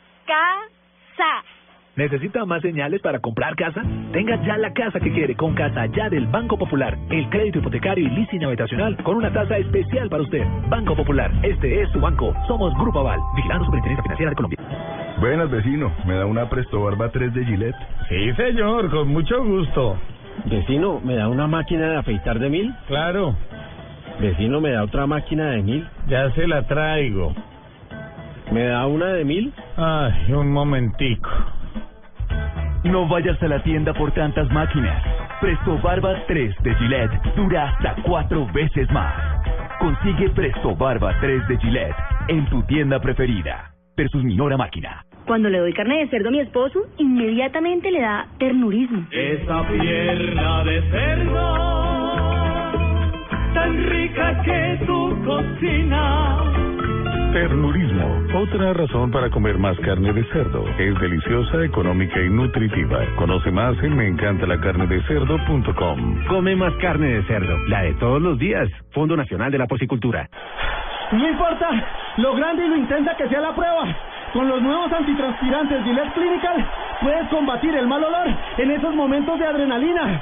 Casa. ¿Necesita más señales para comprar casa? Tenga ya la casa que quiere con Casa Ya del Banco Popular. El crédito hipotecario y leasing habitacional con una tasa especial para usted. Banco Popular, este es su banco. Somos Grupo Aval, vigilando Superintendencia Financiera de Colombia. Buenas, vecino. ¿Me da una Presto Barba 3 de Gillette? Sí, señor, con mucho gusto. Vecino, ¿me da una máquina de afeitar de mil? Claro, Vecino, ¿me da otra máquina de mil? ya se la traigo. ¿Me da una de mil? Ay, un momentico. No vayas a la tienda por tantas máquinas. Presto Barba 3 de Gillette dura hasta cuatro veces más. Consigue Presto Barba 3 de Gillette en tu tienda preferida. Versus Minora Máquina. Cuando le doy carne de cerdo a mi esposo, inmediatamente le da ternurismo. Esa pierna de cerdo, tan rica que tu cocina. Ternurismo. Otra razón para comer más carne de cerdo. Es deliciosa, económica y nutritiva. Conoce más en meencantalacarnedecerdo.com. Come más carne de cerdo, la de todos los días. Fondo Nacional de la Porcicultura. No importa lo grande y lo intensa que sea la prueba. Con los nuevos antitranspirantes Gillette Clinical puedes combatir el mal olor en esos momentos de adrenalina.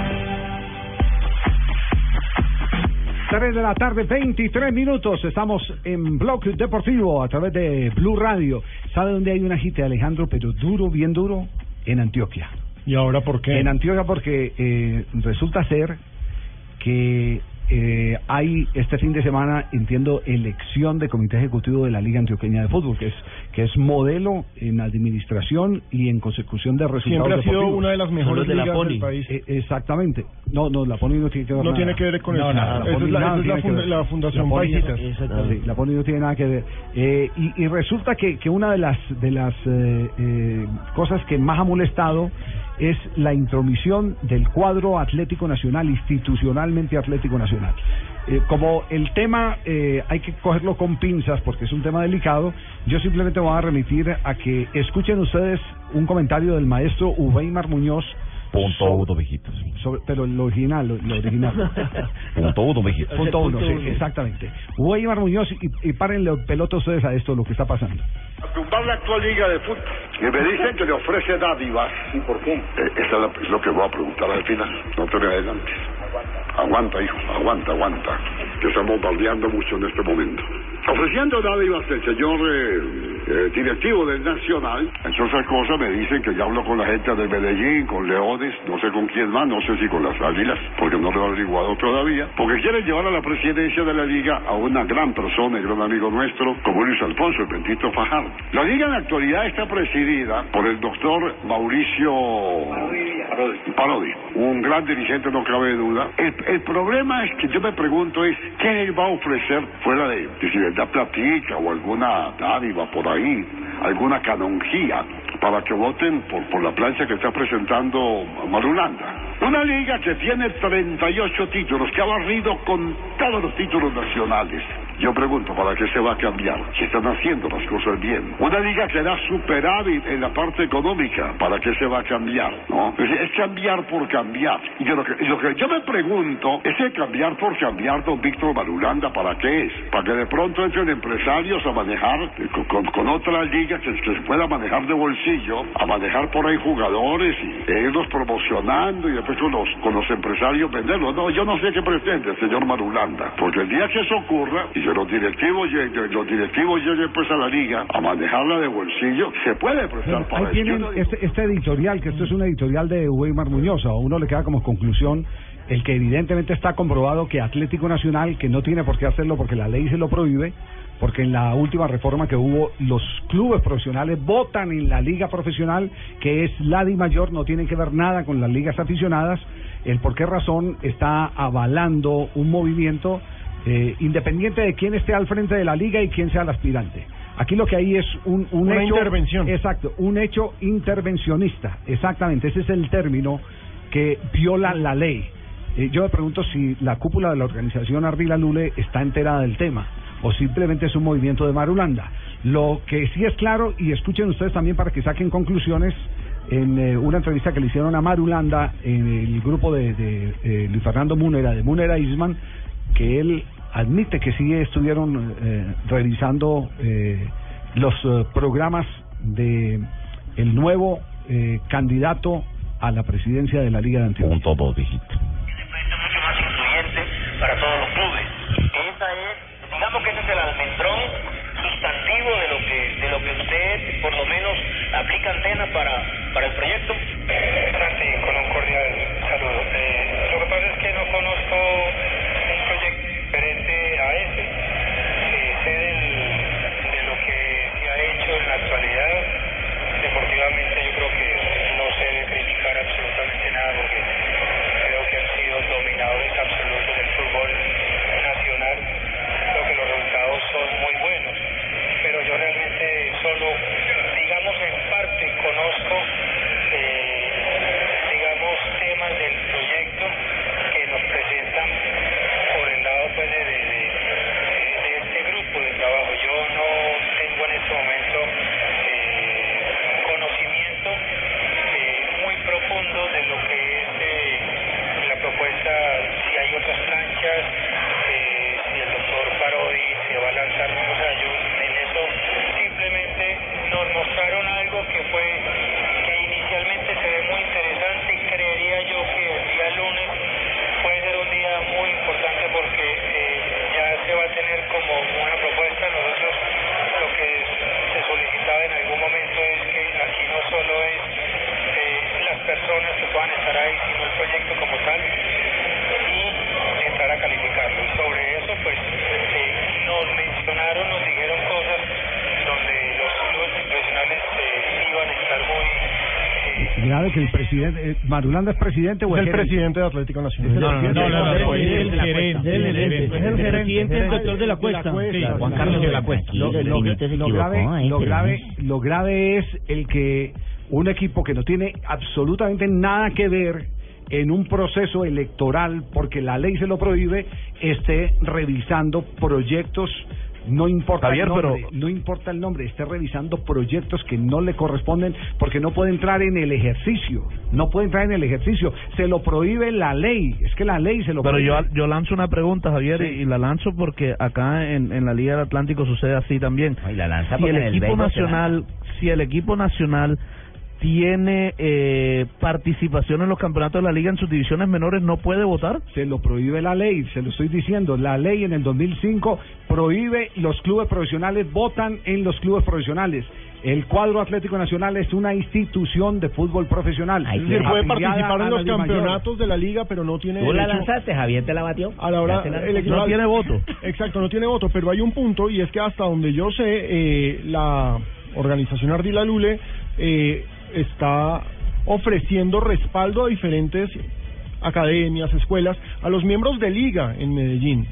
3 de la tarde, 23 minutos. Estamos en Blog Deportivo a través de Blue Radio. ¿Sabe dónde hay un agite, Alejandro? Pero duro, bien duro, en Antioquia. ¿Y ahora por qué? En Antioquia porque eh, resulta ser que eh, hay este fin de semana, entiendo, elección de comité ejecutivo de la Liga Antioqueña de Fútbol, que es que es modelo en administración y en consecución de resultados Siempre ha sido deportivos. una de las mejores ligas del país. Eh, exactamente. No, no, la Pony no tiene que ver No nada. tiene que ver con No, eso. nada, Esa Pony es la- nada es la la Fundación. Sí, la Pony no tiene nada que ver. Eh, y, y resulta que, que una de las de las eh, eh, cosas que más ha molestado es la intromisión del cuadro Atlético Nacional, institucionalmente Atlético Nacional. Eh, como el tema eh, hay que cogerlo con pinzas porque es un tema delicado, yo simplemente voy a remitir a que escuchen ustedes un comentario del maestro Uweimar Muñoz. Punto uno, mijitos. sobre- pero lo original, lo, lo original. Punto uno, mijitos. Punto uno, sí, exactamente. Uweimar Muñoz y, y párenle pelota ustedes a esto, lo que está pasando. tumbar la actual liga de fútbol. Y me dicen que le ofrece dádivas. ¿Y por qué? eso es la- es lo que voy a preguntar al final. No te me adelantes. Aguanta, hijo, aguanta, aguanta. Que estamos baldeando mucho en este momento. Ofreciendo dádivas el señor eh, eh, directivo del Nacional. Entre otras cosas me dicen que ya hablo con la gente de Medellín, con Leones, no sé con quién más, no sé si con las Águilas, porque no lo he averiguado todavía. Porque quieren llevar a la presidencia de la liga a una gran persona y gran amigo nuestro, como Luis Alfonso, el bendito Fajardo. La liga en la actualidad está presidida por el doctor Mauricio Parodi, un gran dirigente, no cabe duda. El, el problema es que yo me pregunto es, ¿qué él va a ofrecer fuera de, de da platica o alguna dádiva por ahí, alguna canonjía para que voten por, por la plancha que está presentando Marulanda? Una liga que tiene 38 títulos, que ha barrido con todos los títulos nacionales. Yo pregunto, ¿para qué se va a cambiar? Si están haciendo las cosas bien. Una liga que da superávit en la parte económica, ¿para qué se va a cambiar? ¿No? Es, es cambiar por cambiar. Y yo lo, que, lo que yo me pregunto, ese cambiar por cambiar, don Víctor Marulanda, ¿para qué es? Para que de pronto entren empresarios a manejar eh, con, con, con otra liga que, que se pueda manejar de bolsillo, a manejar por ahí jugadores y e irlos promocionando y después con los, con los empresarios venderlos. No, yo no sé qué pretende el señor Marulanda, porque el día que eso ocurra y que los directivos lleguen, los directivos lleguen pues a la liga a manejarla de bolsillo, se puede prestar para Ahí tienen este, este editorial, que esto es un editorial de Weimar Muñoz. A uno le queda como conclusión el que evidentemente está comprobado que Atlético Nacional, que no tiene por qué hacerlo porque la ley se lo prohíbe, porque en la última reforma que hubo, los clubes profesionales votan en la liga profesional, que es la Di Mayor, no tienen que ver nada con las ligas aficionadas. El por qué razón está avalando un movimiento eh, independiente de quién esté al frente de la liga y quién sea el aspirante. Aquí lo que hay es un, un Una hecho intervención. Exacto, un hecho intervencionista. Exactamente, ese es el término que viola la ley. Eh, yo me pregunto si la cúpula de la organización Ardila Lule está enterada del tema o simplemente es un movimiento de Marulanda. Lo que sí es claro, y escuchen ustedes también para que saquen conclusiones, en eh, una entrevista que le hicieron a Marulanda en el grupo de, de, eh, Luis Fernando Múnera, de Múnera Isman, que él admite que sí estuvieron eh, revisando eh, los eh, programas de el nuevo eh, candidato a la presidencia de la Liga de Antioquia. Un todo, viejito. influyente para todos los clubes. Esa es, digamos que ese es el almendrón sustantivo de lo que de lo que usted por lo menos aplica antena para para el proyecto. Sí, con un cordial saludo. Eh, lo que pasa es que no conozco presidente, eh, Marulanda es presidente o Es el presidente de Atlético Nacional. No, no, no, no, no, no, es el gerente, el gerente. Es el doctor de la Cuesta. Juan Carlos de la Cuesta. Lo, grave, lo, grave, lo grave es el que un equipo que no tiene absolutamente nada que ver en un proceso electoral, porque la ley se lo prohíbe, esté revisando proyectos, no importa Javier, el nombre, pero- no importa el nombre, esté revisando proyectos que no le corresponden porque no puede entrar en el ejercicio, no puede entrar en el ejercicio, se lo prohíbe la ley, es que la ley se lo Pero prohíbe. yo, yo lanzo una pregunta, Javier, y, y la lanzo porque acá en, en la Liga del Atlántico sucede así también. lanza si el equipo nacional, si el equipo nacional tiene eh, participación en los campeonatos de la liga en sus divisiones menores, no puede votar. Se lo prohíbe la ley, se lo estoy diciendo. La ley en el 2005 prohíbe los clubes profesionales, votan en los clubes profesionales. El cuadro Atlético Nacional es una institución de fútbol profesional. Puede participar a en la los Mayor. campeonatos de la liga, pero no tiene ¿Tú la derecho- lanzaste, Javier te la batió? A la hora, la- el equipo- No tiene voto. Exacto, no tiene voto, pero hay un punto y es que hasta donde yo sé, eh, la organización Ardila Lule eh, está ofreciendo respaldo a diferentes academias, escuelas, a los miembros de liga en Medellín.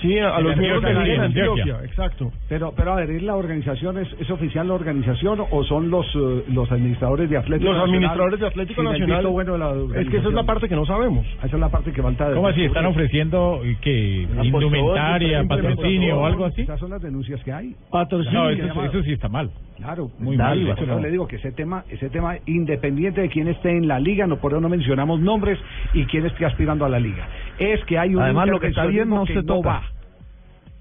Sí, a, a los miembros de la Antioquia, Liga en en Antioquia, Antioquia. exacto. Pero, pero a ver, ¿es la organización, es, es oficial la organización o son los eh, los administradores de Atlético Los Nacional administradores de Atlético Nacional. visto bueno de la es que esa es la parte que no sabemos. Esa es la parte que falta. de ¿Cómo así? ¿Están ofreciendo que indumentaria, patrocinio o algo así? Esas son las denuncias que hay. Patrocinio. No, eso, eso sí está mal. Claro, Muy mal, no. le digo que ese tema, ese tema independiente de quién esté en la liga, no por eso no mencionamos nombres y quién esté aspirando a la liga. Es que hay un Además, lo que está bien no se no toca. va,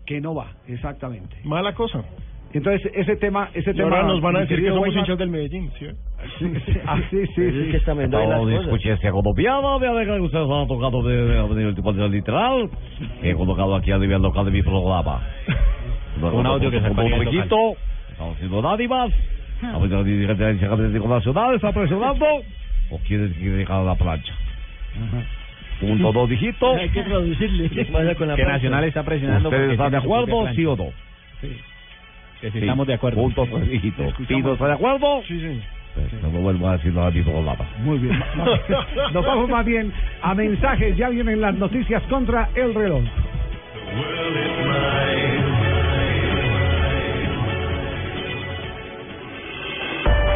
que no va, exactamente. Mala cosa. Entonces ese tema, ese Y tema. ahora nos van a decir que somos Weimar, hinchas del Medellín, ¿sí? Sí, sí, ah, sí, sí, sí. Todo escuché esta colombiana, me alegra que ustedes han tocado de, de, de, de, de literal. He colocado aquí a nivel local de mi programa. Un audio que se Como en Viquito, estamos haciendo dádivas. A ver, el dirigente del Atlético Nacional está presionando. ¿O quiere, dejar la plancha? Punto dos dígitos. Hay que traducirle. Que Nacional está presionando ¿Ustedes están de acuerdo, sí o no? Que si Sí. estamos de acuerdo. Punto tres dígitos. ¿Pido está de acuerdo? Sí, sí. Pues no lo vuelvo a decir nada mi programa. Muy bien. Nos vamos más bien a mensajes. Ya vienen las noticias contra el reloj.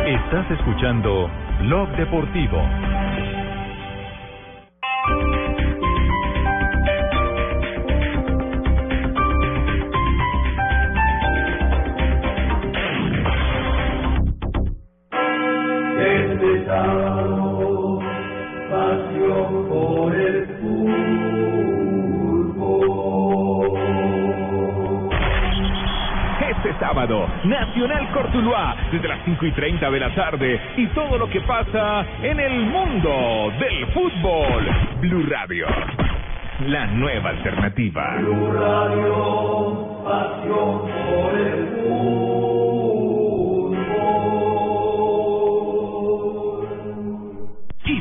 Estás escuchando Blog Deportivo. Sábado, Nacional Cortuluá, desde las 5 y 30 de la tarde, y todo lo que pasa en el mundo del fútbol. Blue Radio, la nueva alternativa. Blue Radio, pasión por el fútbol.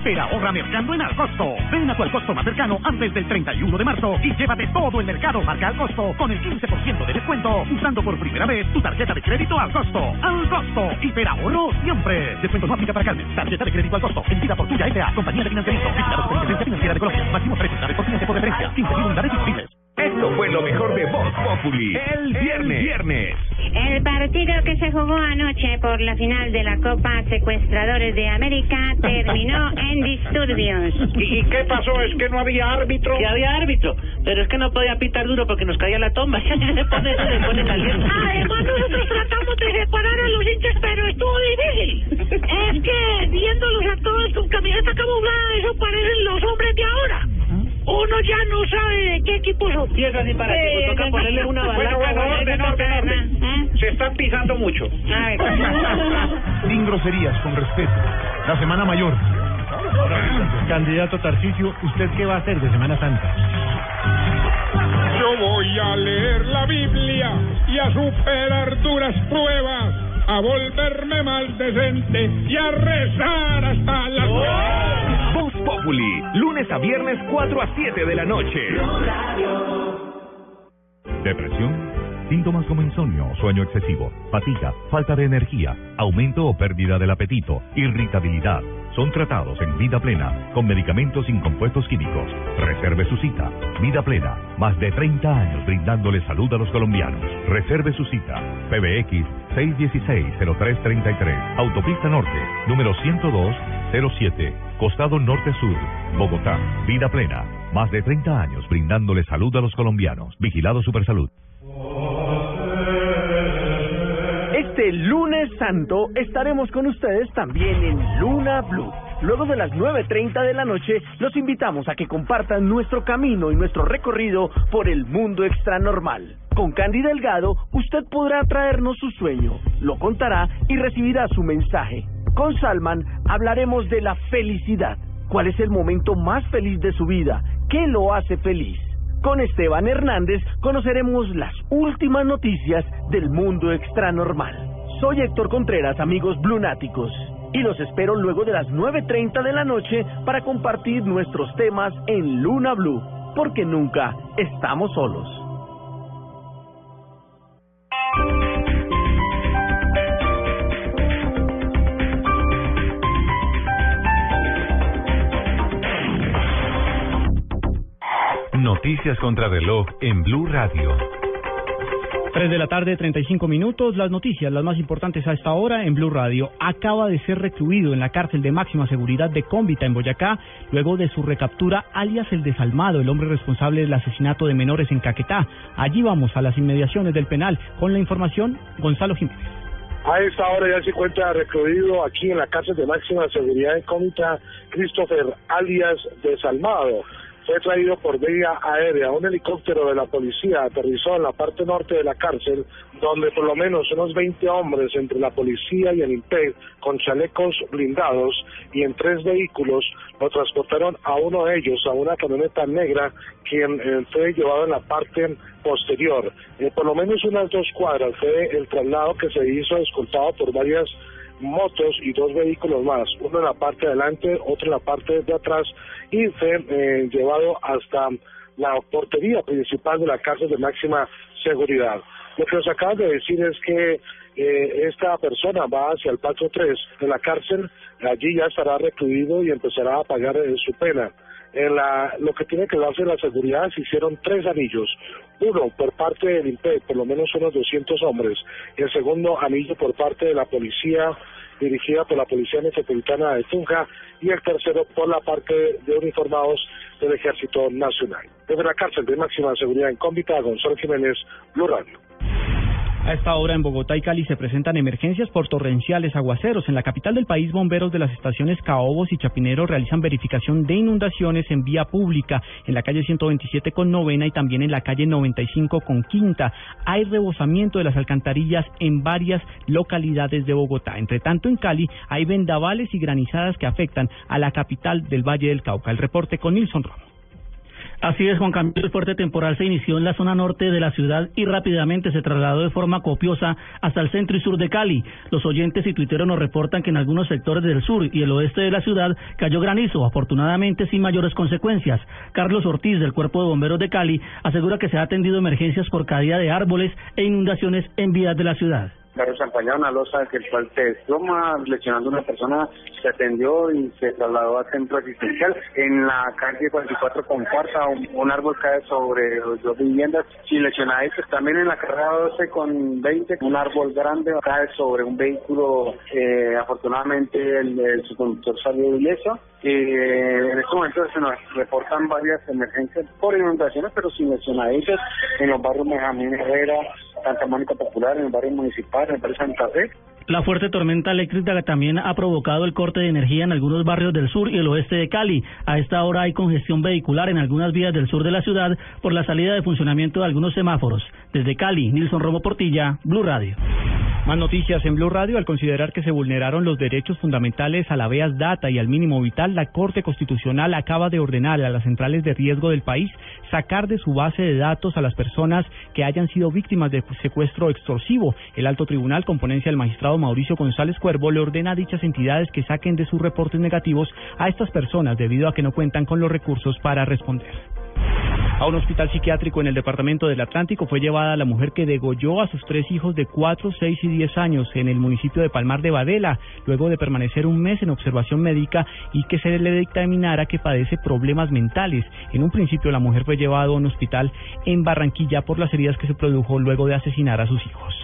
Hiper ahorra mercando en Alcosto. Ven a tu Alcosto más cercano antes del 31 de marzo y llévate todo el mercado marca Alcosto con el 15% de descuento usando por primera vez tu tarjeta de crédito Alcosto. Alcosto, hiper ahorro siempre. Descuento no para Carmen. Tarjeta de crédito Alcosto, emitida por tuya S.A. Compañía de financiamiento. Vigilado Superintendencia Financiera de Colombia. Máximo precio por cliente por referencia. 15.000 unidades disponibles. Esto fue lo mejor de Voz Populi. El viernes. viernes. El partido que se jugó anoche por la final de la Copa Secuestradores de América terminó en disturbios. ¿Y qué pasó? ¿Es que no había árbitro? Que había árbitro, pero es que no podía pitar duro porque nos caía la tomba. Ya se pone, se pone caliente. Además, nosotros tratamos de separar a los hinchas, pero estuvo difícil. Es que viéndolos a todos con camiseta camuflada, eso parecen los hombres de ahora. Uno ya no sabe de qué equipo son. Y es así para que nos toca ponerle una bala. Bueno, bueno, orden, orden, orden. Se están pisando mucho. Sin groserías, con respeto. La Semana Mayor. Candidato Tarcisio, ¿usted qué va a hacer de Semana Santa? Yo voy a leer la Biblia y a superar duras pruebas, a volverme más decente y a rezar hasta las Voz Populi, lunes a viernes 4 a 7 de la noche. Depresión. Síntomas como insomnio, sueño excesivo, fatiga, falta de energía, aumento o pérdida del apetito, irritabilidad. Son tratados en Vida Plena con medicamentos sin compuestos químicos. Reserve su cita. Vida Plena, más de 30 años brindándole salud a los colombianos. Reserve su cita. PBX 616-0333. Autopista Norte, número 10207. Costado Norte Sur, Bogotá. Vida Plena, más de 30 años brindándole salud a los colombianos. Vigilado Supersalud. Este lunes santo estaremos con ustedes también en Luna Blue. Luego de las 9.30 de la noche, los invitamos a que compartan nuestro camino y nuestro recorrido por el mundo extranormal. Con Candy Delgado, usted podrá traernos su sueño, lo contará y recibirá su mensaje. Con Salman hablaremos de la felicidad. ¿Cuál es el momento más feliz de su vida? ¿Qué lo hace feliz? Con Esteban Hernández conoceremos las últimas noticias del mundo extranormal. Soy Héctor Contreras, amigos blunáticos, y los espero luego de las 9.30 de la noche para compartir nuestros temas en Luna Blue, porque nunca estamos solos. Noticias contra reloj en Blue Radio. 3 de la tarde, 35 minutos. Las noticias, las más importantes a esta hora en Blue Radio. Acaba de ser recluido en la cárcel de máxima seguridad de Cómbita en Boyacá, luego de su recaptura, alias el desalmado, el hombre responsable del asesinato de menores en Caquetá. Allí vamos a las inmediaciones del penal. Con la información, Gonzalo Jiménez. A esta hora ya se encuentra recluido aquí en la cárcel de máxima seguridad de Cómita Christopher alias Desalmado. Fue traído por vía aérea. Un helicóptero de la policía aterrizó en la parte norte de la cárcel, donde por lo menos unos 20 hombres entre la policía y el IMPED, con chalecos blindados y en tres vehículos, lo transportaron a uno de ellos, a una camioneta negra, quien eh, fue llevado en la parte posterior. Eh, por lo menos unas dos cuadras fue el traslado que se hizo escoltado por varias motos y dos vehículos más, uno en la parte de adelante, otro en la parte de atrás, y fue eh, llevado hasta la portería principal de la cárcel de máxima seguridad. Lo que nos acaban de decir es que eh, esta persona va hacia el patio 3 de la cárcel, allí ya estará recluido y empezará a pagar eh, su pena. En la, lo que tiene que darse la seguridad se hicieron tres anillos. Uno por parte del IMPED, por lo menos unos 200 hombres. El segundo anillo por parte de la policía dirigida por la Policía Metropolitana de Tunja y el tercero por la parte de uniformados del Ejército Nacional. Desde la cárcel de máxima seguridad en Cómbita, Gonzalo Jiménez, Blue. A esta hora en Bogotá y Cali se presentan emergencias por torrenciales aguaceros. En la capital del país, bomberos de las estaciones Caobos y Chapinero realizan verificación de inundaciones en vía pública en la calle 127 con novena y también en la calle 95 con quinta. Hay rebosamiento de las alcantarillas en varias localidades de Bogotá. Entre tanto, en Cali hay vendavales y granizadas que afectan a la capital del Valle del Cauca. El reporte con Nilson Romo. Así es, Juan Camilo, el fuerte temporal se inició en la zona norte de la ciudad y rápidamente se trasladó de forma copiosa hasta el centro y sur de Cali. Los oyentes y tuiteros nos reportan que en algunos sectores del sur y el oeste de la ciudad cayó granizo, afortunadamente sin mayores consecuencias. Carlos Ortiz, del Cuerpo de Bomberos de Cali, asegura que se ha atendido emergencias por caída de árboles e inundaciones en vías de la ciudad. Claro, se empañaba una losa que el cual se desploma, lesionando a una persona, se atendió y se trasladó al centro asistencial. En la calle 44 con cuarta, un, árbol cae sobre dos viviendas sin lesionaditos. También en la carrera 12 con 20, un árbol grande cae sobre un vehículo. Eh, afortunadamente el, el, conductor salió ileso. Eh, en este momento se nos reportan varias emergencias por inundaciones, pero sin lesionaditos en los barrios Benjamín Herrera, Mónica Popular, en en. La fuerte tormenta eléctrica también ha provocado el corte de energía en algunos barrios del sur y el oeste de Cali. A esta hora hay congestión vehicular en algunas vías del sur de la ciudad por la salida de funcionamiento de algunos semáforos. Desde Cali, Nilson Romo Portilla, Blue Radio. Más noticias en Blue Radio. Al considerar que se vulneraron los derechos fundamentales a la VEAS Data y al mínimo vital, la Corte Constitucional acaba de ordenar a las centrales de riesgo del país sacar de su base de datos a las personas que hayan sido víctimas de secuestro extorsivo. El alto tribunal, con ponencia del magistrado Mauricio González Cuervo, le ordena a dichas entidades que saquen de sus reportes negativos a estas personas debido a que no cuentan con los recursos para responder. A un hospital psiquiátrico en el departamento del Atlántico fue llevada la mujer que degolló a sus tres hijos de 4, 6 y 10 años en el municipio de Palmar de Badela, luego de permanecer un mes en observación médica y que se le dictaminara que padece problemas mentales. En un principio la mujer fue llevada a un hospital en Barranquilla por las heridas que se produjo luego de asesinar a sus hijos.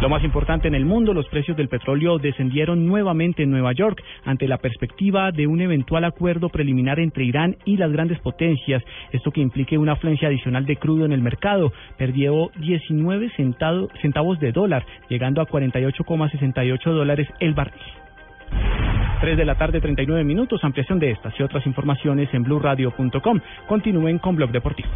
Lo más importante en el mundo, los precios del petróleo descendieron nuevamente en Nueva York ante la perspectiva de un eventual acuerdo preliminar entre Irán y las grandes potencias. Esto que implique una afluencia adicional de crudo en el mercado. Perdió 19 centavos de dólar, llegando a 48,68 dólares el barril. 3 de la tarde, 39 minutos. Ampliación de estas y otras informaciones en blurradio.com. Continúen con Blog Deportivo.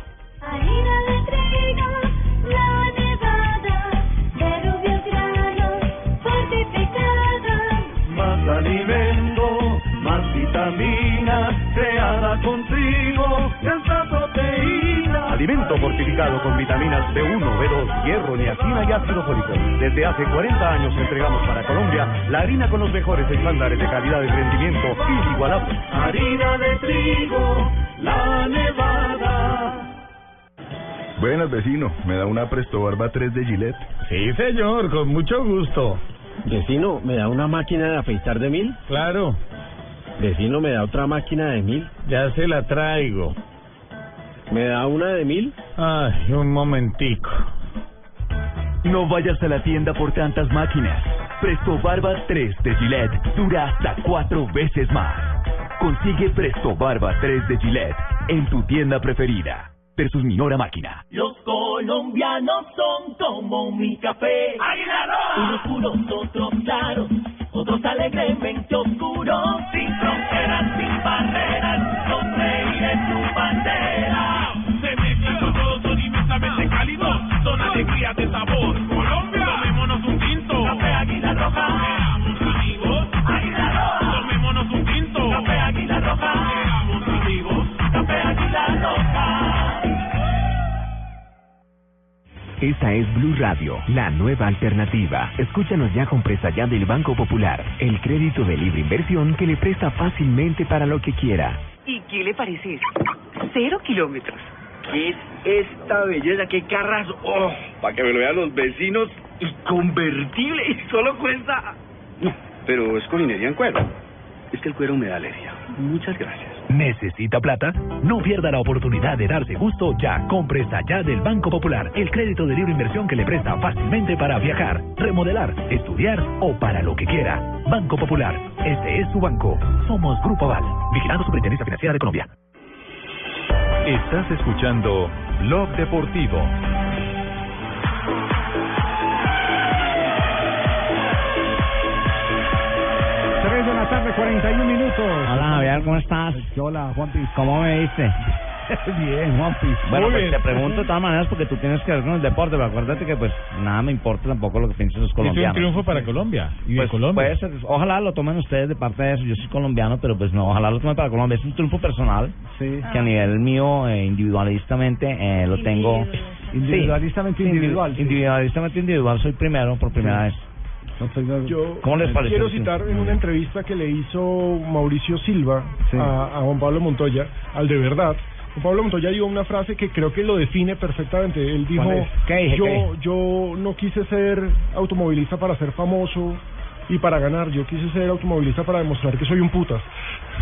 Alimento fortificado con vitaminas B1, B2, hierro, niacina y ácido fólico. Desde hace 40 años entregamos para Colombia la harina con los mejores estándares de calidad y rendimiento inigualables. Harina de trigo, la nevada. Buenas, vecino. ¿Me da una Presto Barba 3 de Gillette? Sí, señor, con mucho gusto. Vecino, ¿me da una máquina de afeitar de mil? Claro. Vecino, ¿me da otra máquina de mil? Ya se la traigo. ¿Me da una de mil? Ay, un momentico. No vayas a la tienda por tantas máquinas. Presto Barba 3 de Gillette dura hasta cuatro veces más. Consigue Presto Barba 3 de Gillette en tu tienda preferida. Versus Minora Máquina. Los colombianos son como mi café. Unos puros, otros claros, otros alegremente oscuros. Sin fronteras, sin barreras, sonreír es su bandera. De sabor. Colombia, tomémonos un tinto. Café Águila Roja. Seamos amigos. Águila Roja. Tomémonos un tinto. Café Águila Roja. Seamos amigos. Café Águila Roja. Esta es Blue Radio, la nueva alternativa. Escúchanos ya con presta ya del Banco Popular, el crédito de libre inversión que le presta fácilmente para lo que quiera. ¿Y qué le parece? Cero kilómetros. ¿Qué es esta belleza? ¿Qué carras? ¡Oh! Para que me lo vean los vecinos. Y convertible. Y solo cuesta... No, pero es con minería en cuero. Es que el cuero me da alergia. Muchas gracias. ¿Necesita plata? No pierda la oportunidad de darse gusto ya. Compre esta ya del Banco Popular, el crédito de libre inversión que le presta fácilmente para viajar, remodelar, estudiar o para lo que quiera. Banco Popular, este es su banco. Somos Grupo Aval, vigilando Superintendencia Financiera de Colombia. Estás escuchando Blog Deportivo. Tres de la tarde, 41 minutos. Hola Javier, ¿cómo estás? Hola, Juanpi. ¿Cómo me viste? Bien, Juanpi. Bueno, Muy pues bien. te pregunto de todas maneras porque tú tienes que ver con el deporte, pero acuérdate que pues nada me importa tampoco lo que piensen los Es un colombianos. triunfo para Colombia y de Pues, Colombia. puede ser, ojalá lo tomen ustedes de parte de eso. Yo soy colombiano, pero pues no, ojalá lo tomen para Colombia. Es un triunfo personal Sí. que a nivel mío, eh, individualistamente, eh, lo tengo. Individualistamente Sí, individual, sí. Individualistamente individual, soy primero por primera vez. Yo ¿Cómo les pareció? quiero citar en una entrevista que le hizo Mauricio Silva Sí. a, a Juan Pablo Montoya, al de verdad. Pablo Montoya dijo una frase que creo que lo define perfectamente. Él dijo, yo, ¿Qué? yo no quise ser automovilista para ser famoso y para ganar, yo quise ser automovilista para demostrar que soy un putas.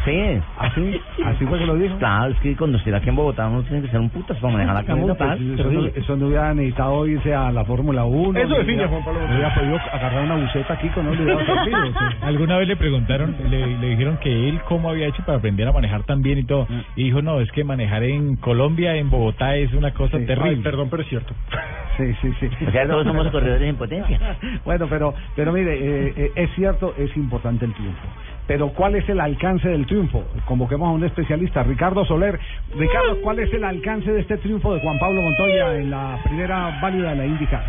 Sí, así, así fue que lo dijo. Claro, es que conducir aquí en Bogotá uno tiene que ser un putas para manejar No, Bogotá. pues, eso, no, eso no hubiera necesitado irse a la Fórmula 1. Eso define a Juan Pablo no hubiera podido agarrar una buceta aquí con él. Alguna vez le preguntaron, le, le dijeron que él cómo había hecho para aprender a manejar tan bien y todo. Y dijo, no, es que manejar en Colombia, en Bogotá, es una cosa terrible. Ay, perdón, pero es cierto. Sí, sí, sí. O sea, todos somos corredores en potencia. Bueno, pero, pero mire, eh, eh, es cierto, es importante el triunfo. Pero ¿cuál es el alcance del triunfo? Convoquemos a un especialista, Ricardo Soler. Ricardo, ¿cuál es el alcance de este triunfo de Juan Pablo Montoya en la primera válida de la IndyCar?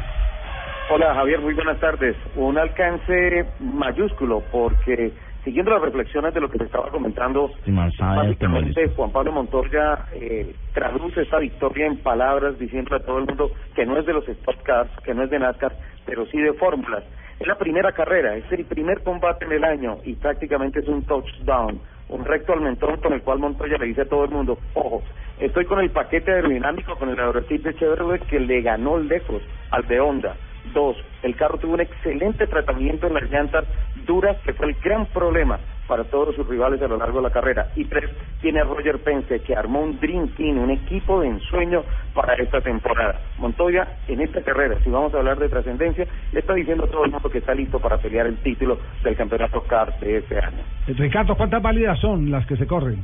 Hola Javier, muy buenas tardes. Un alcance mayúsculo porque siguiendo las reflexiones de lo que te estaba comentando, Sí, básicamente Juan Pablo Montoya eh, traduce esta victoria en palabras diciendo a todo el mundo que no es de los Stock Cars, que no es de NASCAR, pero sí de fórmulas. Es la primera carrera, es el primer combate en el año y prácticamente es un touchdown, un recto al mentón con el cual Montoya le dice a todo el mundo, ojo, estoy con el paquete aerodinámico, con el aerotip de Chevrolet que le ganó lejos al de Honda. Dos, el carro tuvo un excelente tratamiento en las llantas duras, que fue el gran problema para todos sus rivales a lo largo de la carrera. Y tres, tiene a Roger Pence, que armó un Dream Team, un equipo de ensueño para esta temporada. Montoya, en esta carrera, si vamos a hablar de trascendencia, le está diciendo a todo el mundo que está listo para pelear el título del campeonato CAR de este año. Eh, Ricardo, ¿cuántas válidas son las que se corren?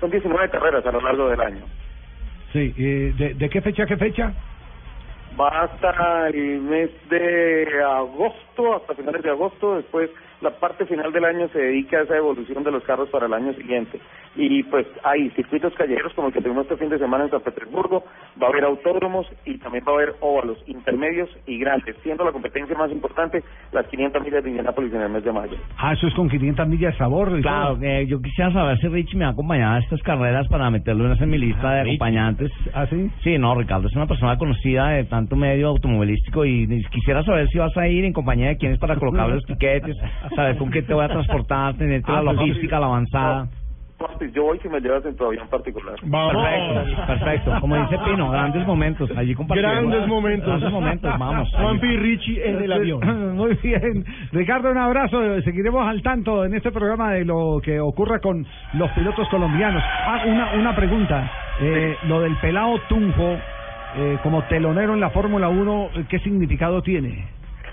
Son 19 carreras a lo largo del año. Sí, eh, ¿de, de qué fecha a qué fecha? Va hasta el mes de agosto, hasta finales de agosto. Después, la parte final del año se dedica a esa evolución de los carros para el año siguiente. Y pues hay circuitos callejeros como el que tuvimos este fin de semana en San Petersburgo. Va a haber autódromos y también va a haber óvalos intermedios y grandes, siendo la competencia más importante las 500 millas de Indianápolis en el mes de mayo. Ah, eso es con 500 millas de sabor. Claro, eh, yo quisiera saber si Richie me ha acompañado a estas carreras para meterlo en mi lista de acompañantes. ¿Ah, sí? Sí, no, Ricardo es una persona conocida de tanto medio automovilístico y y quisiera saber si vas a ir en compañía de quiénes para colocar los tiquetes, saber con qué te voy a transportar, tener toda Ah, la pues, logística, la avanzada. Papi, yo voy si me llevas en tu avión particular. Perfecto, perfecto. Como dice Pino, grandes momentos. Allí compartimos. Grandes momentos. Grandes momentos, vamos. Juanpi y Richie en el avión. Muy bien. Ricardo, un abrazo. Seguiremos al tanto en este programa de lo que ocurra con los pilotos colombianos. Ah, una, una pregunta. Eh, lo del pelado Tunjo eh, como telonero en la Fórmula 1, ¿qué significado tiene?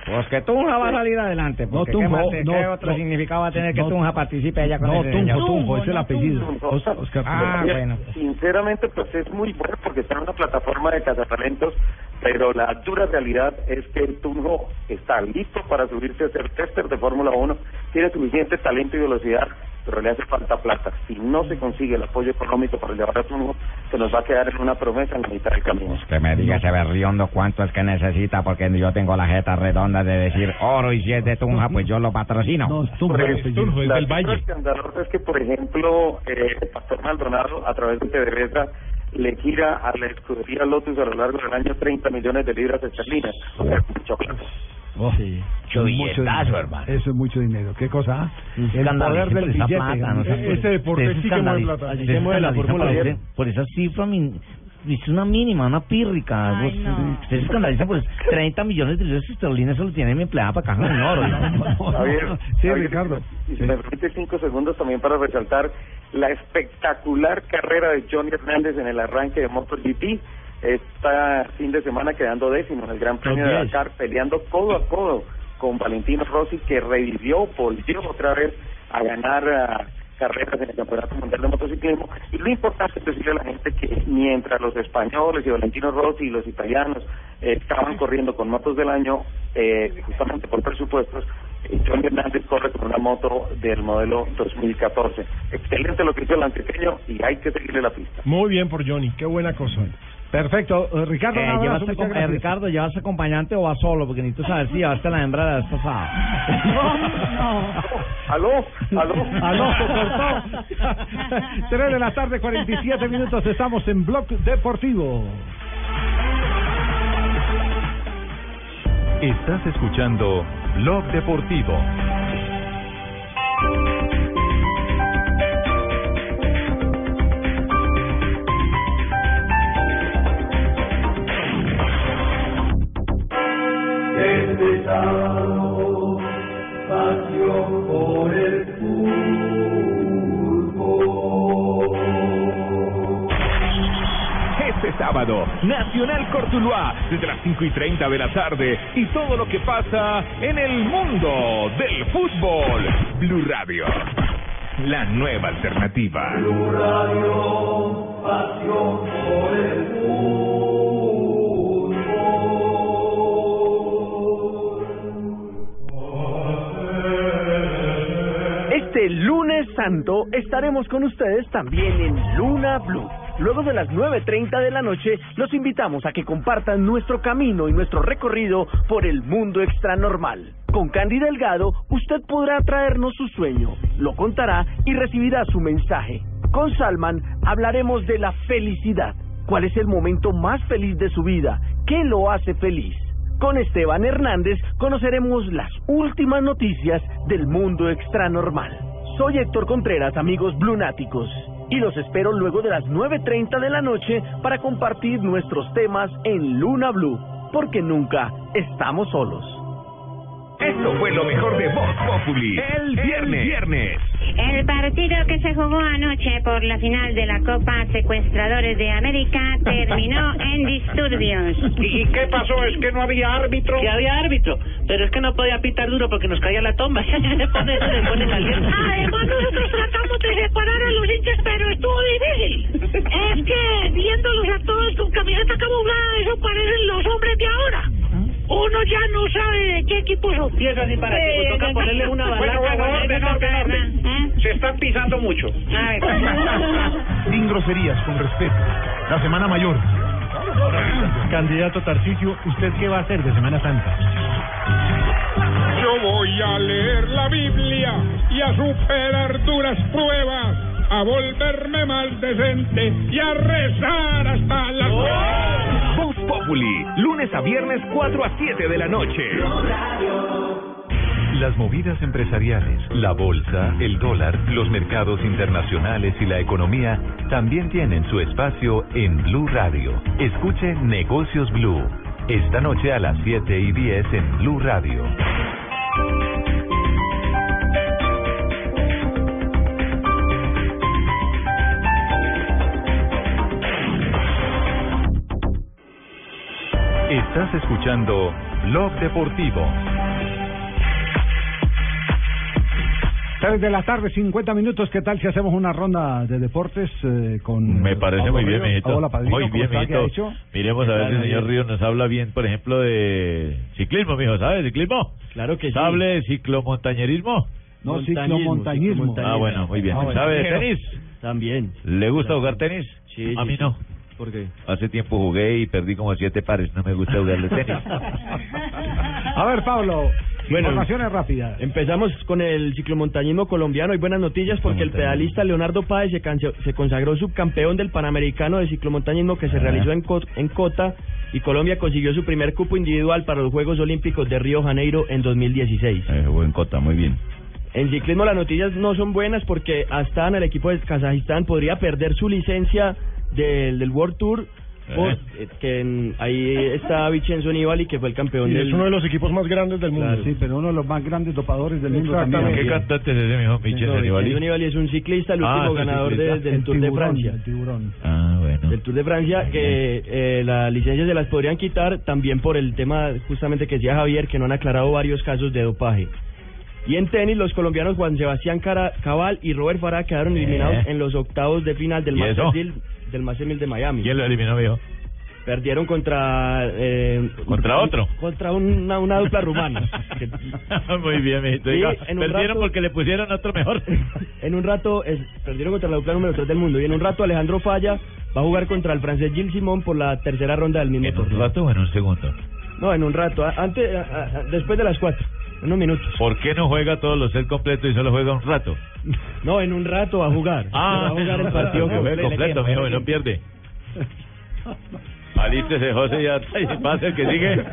Pues que Tunja va a salir adelante. No, Porque Tunjo, ¿qué, más- no, qué otro no. significado va a tener que No, Tunja participe allá con no, ese Tunjo? Tunjo, es el apellido. Os- Oscar Ah, Tunjo. bueno. Sinceramente, pues es muy bueno porque está en una plataforma de cazatalentos, pero la dura realidad es que el Tunjo está listo para subirse a ser tester de Fórmula 1, tiene suficiente talento y velocidad, pero le hace falta plata. Si no se consigue el apoyo económico para llevar a Tunjo, se nos va a quedar en una promesa en la mitad del camino. Que me diga ese berriondo cuánto es que necesita, porque yo tengo la jeta redonda de decir oro y si es de Tunja, pues yo lo patrocino. No, Pues, la cifra escandalosa es que, por ejemplo, eh, el pastor Maldonado, a través de PDVSA, le gira a la escudería Lotus a lo largo del año 30 millones de libras esterlinas. O sea, mucho plata. Oh, sí. Mucho billetazo, hermano. Eso es mucho dinero. ¿Qué cosa? ah? El poder del por esa billete. plata, no Eh, por- Este deporte sí que mueve plata. ustedes escandalizan por ese- Por esa cifra, min- es una mínima, una pírrica. Ay, Vos- no. Ustedes se escandalizan por 30 millones de libras esterlinas, eso lo tiene mi empleada para caja de oro. Javier, Sí, Javier, Ricardo. Y si me permite cinco segundos también para resaltar la espectacular carrera de Johnny Hernández en el arranque de MotoGP. Esta fin de semana quedando décimo en el Gran Premio de. Dakar, peleando codo a codo con Valentino Rossi, que revivió, volvió otra vez a ganar ah, carreras en el Campeonato Mundial de Motociclismo. Y lo importante es decirle a la gente que mientras los españoles y Valentino Rossi y los italianos eh, estaban corriendo con motos del año, eh, justamente por presupuestos, eh, Johnny Hernández corre con una moto del modelo 2014. Excelente lo que hizo el antioqueño y hay que seguirle la pista. Muy bien por Johnny, qué buena cosa. Perfecto. Eh, Ricardo, Eh, abrazo, ¿llevaste eh. Ricardo, ¿llevaste acompañante o vas solo? Porque necesito saber si llevaste la hembra de la vez pasada. ¿Aló? ¿Aló? Aló, se cortó. 3 de la tarde, 47 minutos. Estamos en Blog Deportivo. Estás escuchando Blog Deportivo. Sábado, Nacional Cortuluá, desde las 5 y 30 de la tarde, y todo lo que pasa en el mundo del fútbol. Blue Radio, la nueva alternativa. Blue Radio, pasión por el Este lunes santo estaremos con ustedes también en Luna Blue. Luego de las 9.30 de la noche, los invitamos a que compartan nuestro camino y nuestro recorrido por el mundo extranormal. Con Candy Delgado, usted podrá traernos su sueño, lo contará y recibirá su mensaje. Con Salman hablaremos de la felicidad. ¿Cuál es el momento más feliz de su vida? ¿Qué lo hace feliz? Con Esteban Hernández conoceremos las últimas noticias del mundo extranormal. Soy Héctor Contreras, amigos blunáticos, y los espero luego de las 9.30 de la noche para compartir nuestros temas en Luna Blue, porque nunca estamos solos. Esto fue lo mejor de Voz Populi. El viernes. viernes. El partido que se jugó anoche por la final de la Copa Secuestradores de América terminó en disturbios. ¿Y qué pasó? ¿Es que no había árbitro? Que había árbitro, pero es que no podía pitar duro porque nos caía la tomba. se pone, se pone caliente. Además, nosotros tratamos de separar a los hinchas, pero estuvo difícil. Es que viéndolos a todos con camiseta camuflada, eso parecen los hombres de ahora. Uno ya no sabe de qué equipo son. Y eso así para que toca ponerle una Bueno, balaca. bueno, orden, orden, orden. Se están pisando mucho. Sin groserías, con respeto. La Semana Mayor. Candidato Tarcisio, ¿usted qué va a hacer de Semana Santa? Yo voy a leer la Biblia y a superar duras pruebas, a volverme más decente y a rezar hasta las Voz Populi, lunes a viernes 4 a 7 de la noche. Las movidas empresariales, la bolsa, el dólar, los mercados internacionales y la economía también tienen su espacio en Blue Radio. Escuche Negocios Blue. Esta noche a las 7 y 10 en Blue Radio. Escuchando Blog Deportivo. 3 de la tarde, 50 minutos. ¿Qué tal si hacemos una ronda de deportes eh, con. Me parece Pablo muy bien, Ríos? mijito. Hola, padrino. Muy ¿cómo bien, mijito. Miremos a ver si el Claro, señor. Ríos nos habla bien, por ejemplo, de ciclismo, mijo, ¿sabe? ¿Ciclismo? Claro que sí. ¿Hable de ciclomontañerismo? No, ciclomontañismo. Ah, bueno, muy bien. Ah, bueno. ¿Sabe de tenis? También. ¿Le gusta jugar tenis? Sí, A mí sí. no. ¿Por qué? Hace tiempo jugué y perdí como siete pares. No me gusta jugar de tenis. A ver, Pablo. Bueno, informaciones rápidas. Empezamos con el ciclomontañismo colombiano. Hay buenas noticias porque el pedalista Leonardo Páez se, se consagró subcampeón del Panamericano de ciclomontañismo que se realizó en, Co- en Cota y Colombia consiguió su primer cupo individual para los Juegos Olímpicos de Río Janeiro en 2016. Eh, buen cota, muy bien. En ciclismo las noticias no son buenas porque Astana, el equipo de Kazajistán, podría perder su licencia del, del World Tour. por- eh, que en- ahí está Vincenzo Nibali que fue el campeón Y del es uno de los equipos más grandes del mundo. Claro. Sí, pero uno de los más grandes dopadores del mundo Exactamente. también. ¿Qué cantante es ese, mijo? Vincenzo No, Nibali. Vincenzo Nibali es un ciclista, el Ah, último un ganador de- del El Tour de Francia. el tiburón. Ah, bueno. Del Tour de Francia, que eh, las licencias se las podrían quitar también por el tema justamente que decía Javier, que no han aclarado varios casos de dopaje. Y en tenis, los colombianos Juan Sebastián Cara- Cabal y Robert Farah quedaron eliminados Eh. en los octavos de final del ¿Y Masters eso? 1000 del 1000 de Miami. ¿Quién lo eliminó, mijo? Perdieron contra... eh, ¿Contra otro? Contra una, una dupla rumana. Muy bien, mijito. Sí, Diga, en un Perdieron rato- porque le pusieron otro mejor. en un rato, es- perdieron contra la dupla número 3 del mundo. Y en un rato Alejandro Falla va a jugar contra el francés Gilles Simon por la tercera ronda del mismo ¿En un rato o en un segundo? No, en un rato. Antes, después de las 4. Unos minutos. ¿Por qué no juega todos los sets completos y solo juega un rato? No, en un rato va a jugar. Ah, va a jugar el partido juegue completo, mijo, no pierde. Alístese, José, ya y pasa el que sigue.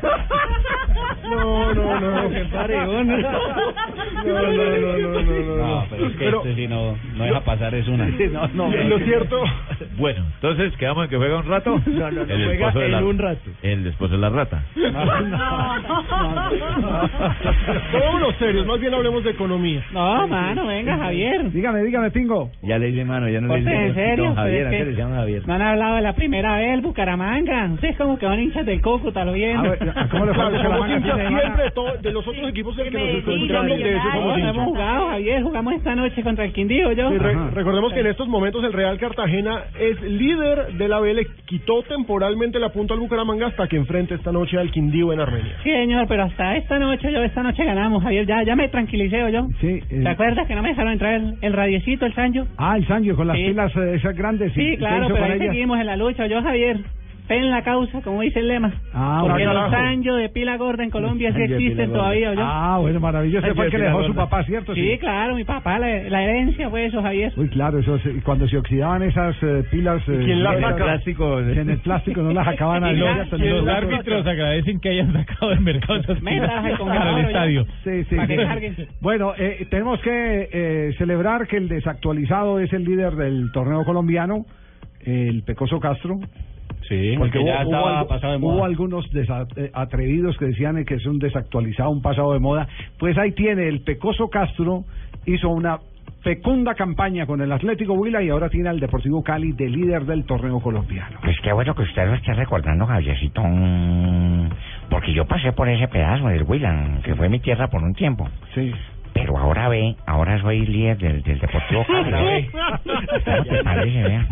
No, no, no. Qué pareón. No, no, no, no, no, no. No, pero es que Pero- este sí no, no deja pasar, es una. No, no, Lo cierto, Bueno, entonces quedamos en que juega un rato. No, no, no, el juega esposo de la, en un rato. El esposo de la rata. Vámonos serios, más bien hablemos de economía. No, mano, venga, Javier. Dígame, dígame, Pingo. Ya le dice mano, ya no le Ponte dice en serio, Don Javier, pero es antes que le decían Javier. No han hablado de la primera vez, el Bucaramanga. Ustedes como que son hinchas del viendo. A ver, ¿cómo le fue somos hinchas semana? siempre de, todo- de los otros equipos el que nos escuchando, de esos no, somos no hemos hinchas. jugado, Javier. Jugamos esta noche contra el Quindío, yo. Sí, re- Ajá. recordemos que en estos momentos el Real Cartagena es líder de la B, le quitó temporalmente la punta al Bucaramanga hasta que enfrente esta noche al Quindío en Armenia. Sí, señor, pero hasta esta noche, yo esta noche ganamos, Javier. Ya, ya me tranquilicé yo. Sí, eh, ¿Te acuerdas que no me dejaron entrar el, el radiecito, el Sancho? Ah, el Sancho con las Sí. pilas eh, esas grandes. ¿y Sí, claro, pero ahí seguimos en la lucha. Yo, Javier, fe en la causa, como dice el lema. Ah, Porque bueno. los Sancho de pila gorda en Colombia sí existen gorda. todavía. Ah, bueno, maravilloso. Ese fue el que le dejó su papá, ¿cierto? Sí, claro, mi papá, la, la herencia fue eso, Javier. Uy, claro, eso es- cuando se oxidaban esas eh, pilas. eh, quién las saca? Plástico. En el plástico no las acaban a Y los Los árbitros agradecen que hayan sacado del mercado esas pilas para el estadio. Sí, sí, Para que sí. carguen. Bueno, eh, tenemos que eh, celebrar que el desactualizado es el líder del torneo colombiano, el Pecoso Castro. Sí, Porque hubo, ya hubo estaba pasado de hubo moda. algunos desa- eh, atrevidos que decían que es un desactualizado, un pasado de moda. Pues ahí tiene, el Pecoso Castro hizo una fecunda campaña con el Atlético Huila y ahora tiene al Deportivo Cali de líder del torneo colombiano. Pues qué bueno que usted lo esté recordando, Javiercito. Porque yo pasé por ese pedazo del Huilan, que fue mi tierra por un tiempo. Sí. Pero ahora ve, ahora soy líder del, del Deportivo Cali. Parece, vea.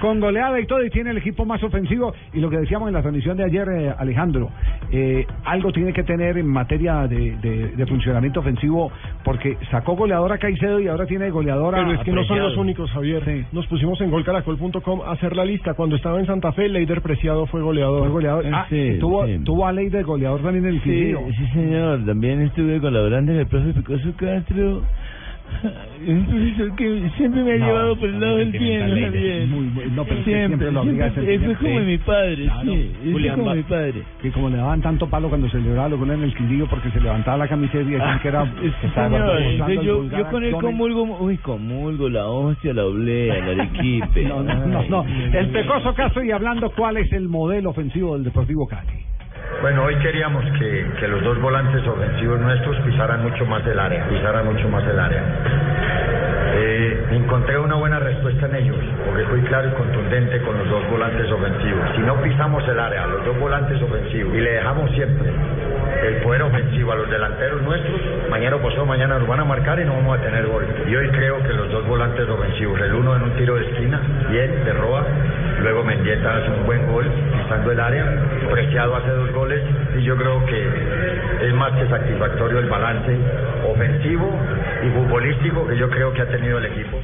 Con goleada y todo y tiene el equipo más ofensivo y lo que decíamos en la transmisión de ayer eh, Alejandro eh, algo tiene que tener en materia de, de- de funcionamiento ofensivo porque sacó goleadora Caicedo y ahora tiene goleadora Pero es que no son los únicos, Javier. Nos pusimos en golcaracol.com a hacer la lista. Cuando estaba en Santa Fe, Leider Preciado fue goleador. Fue goleador. Ah, y tuvo, tuvo a ley de goleador también en el Sí, sí, señor. También estuve colaborando en el profe Picoso Castro. Un profesor que siempre me ha No, llevado por el lado del bien, Muy Javier. bueno, no, pero es siempre, siempre lo obliga a siempre. ser Fue como Sí. mi padre, Claro. sí. Fue Julián como va- mi padre. Que como le daban tanto palo cuando celebraba lo ponían en el Quindío porque se levantaba la camiseta y decían que era Ah, que señor. yo, vulgar yo con él comulgo, uy, comulgo, la hostia, la oblea, la arequipe. No, no, no, no. El Pecoso Castro y hablando cuál es el modelo ofensivo del Deportivo Cali. Bueno, hoy queríamos que, que los dos volantes ofensivos nuestros pisaran mucho más el área, pisaran mucho más el área. Eh, encontré una buena respuesta en ellos, porque fui claro y contundente con los dos volantes ofensivos. Si no pisamos el área, los dos volantes ofensivos, y le dejamos siempre el poder ofensivo a los delanteros nuestros, mañana o pasado mañana nos van a marcar y no vamos a tener gol. Y hoy creo que los dos volantes ofensivos, el uno en un tiro de esquina, bien, de roba, luego Mendieta hace un buen gol, pisando el área, Preciado hace dos goles, y yo creo que es más que satisfactorio el balance ofensivo y futbolístico que yo creo que ha tenido el equipo.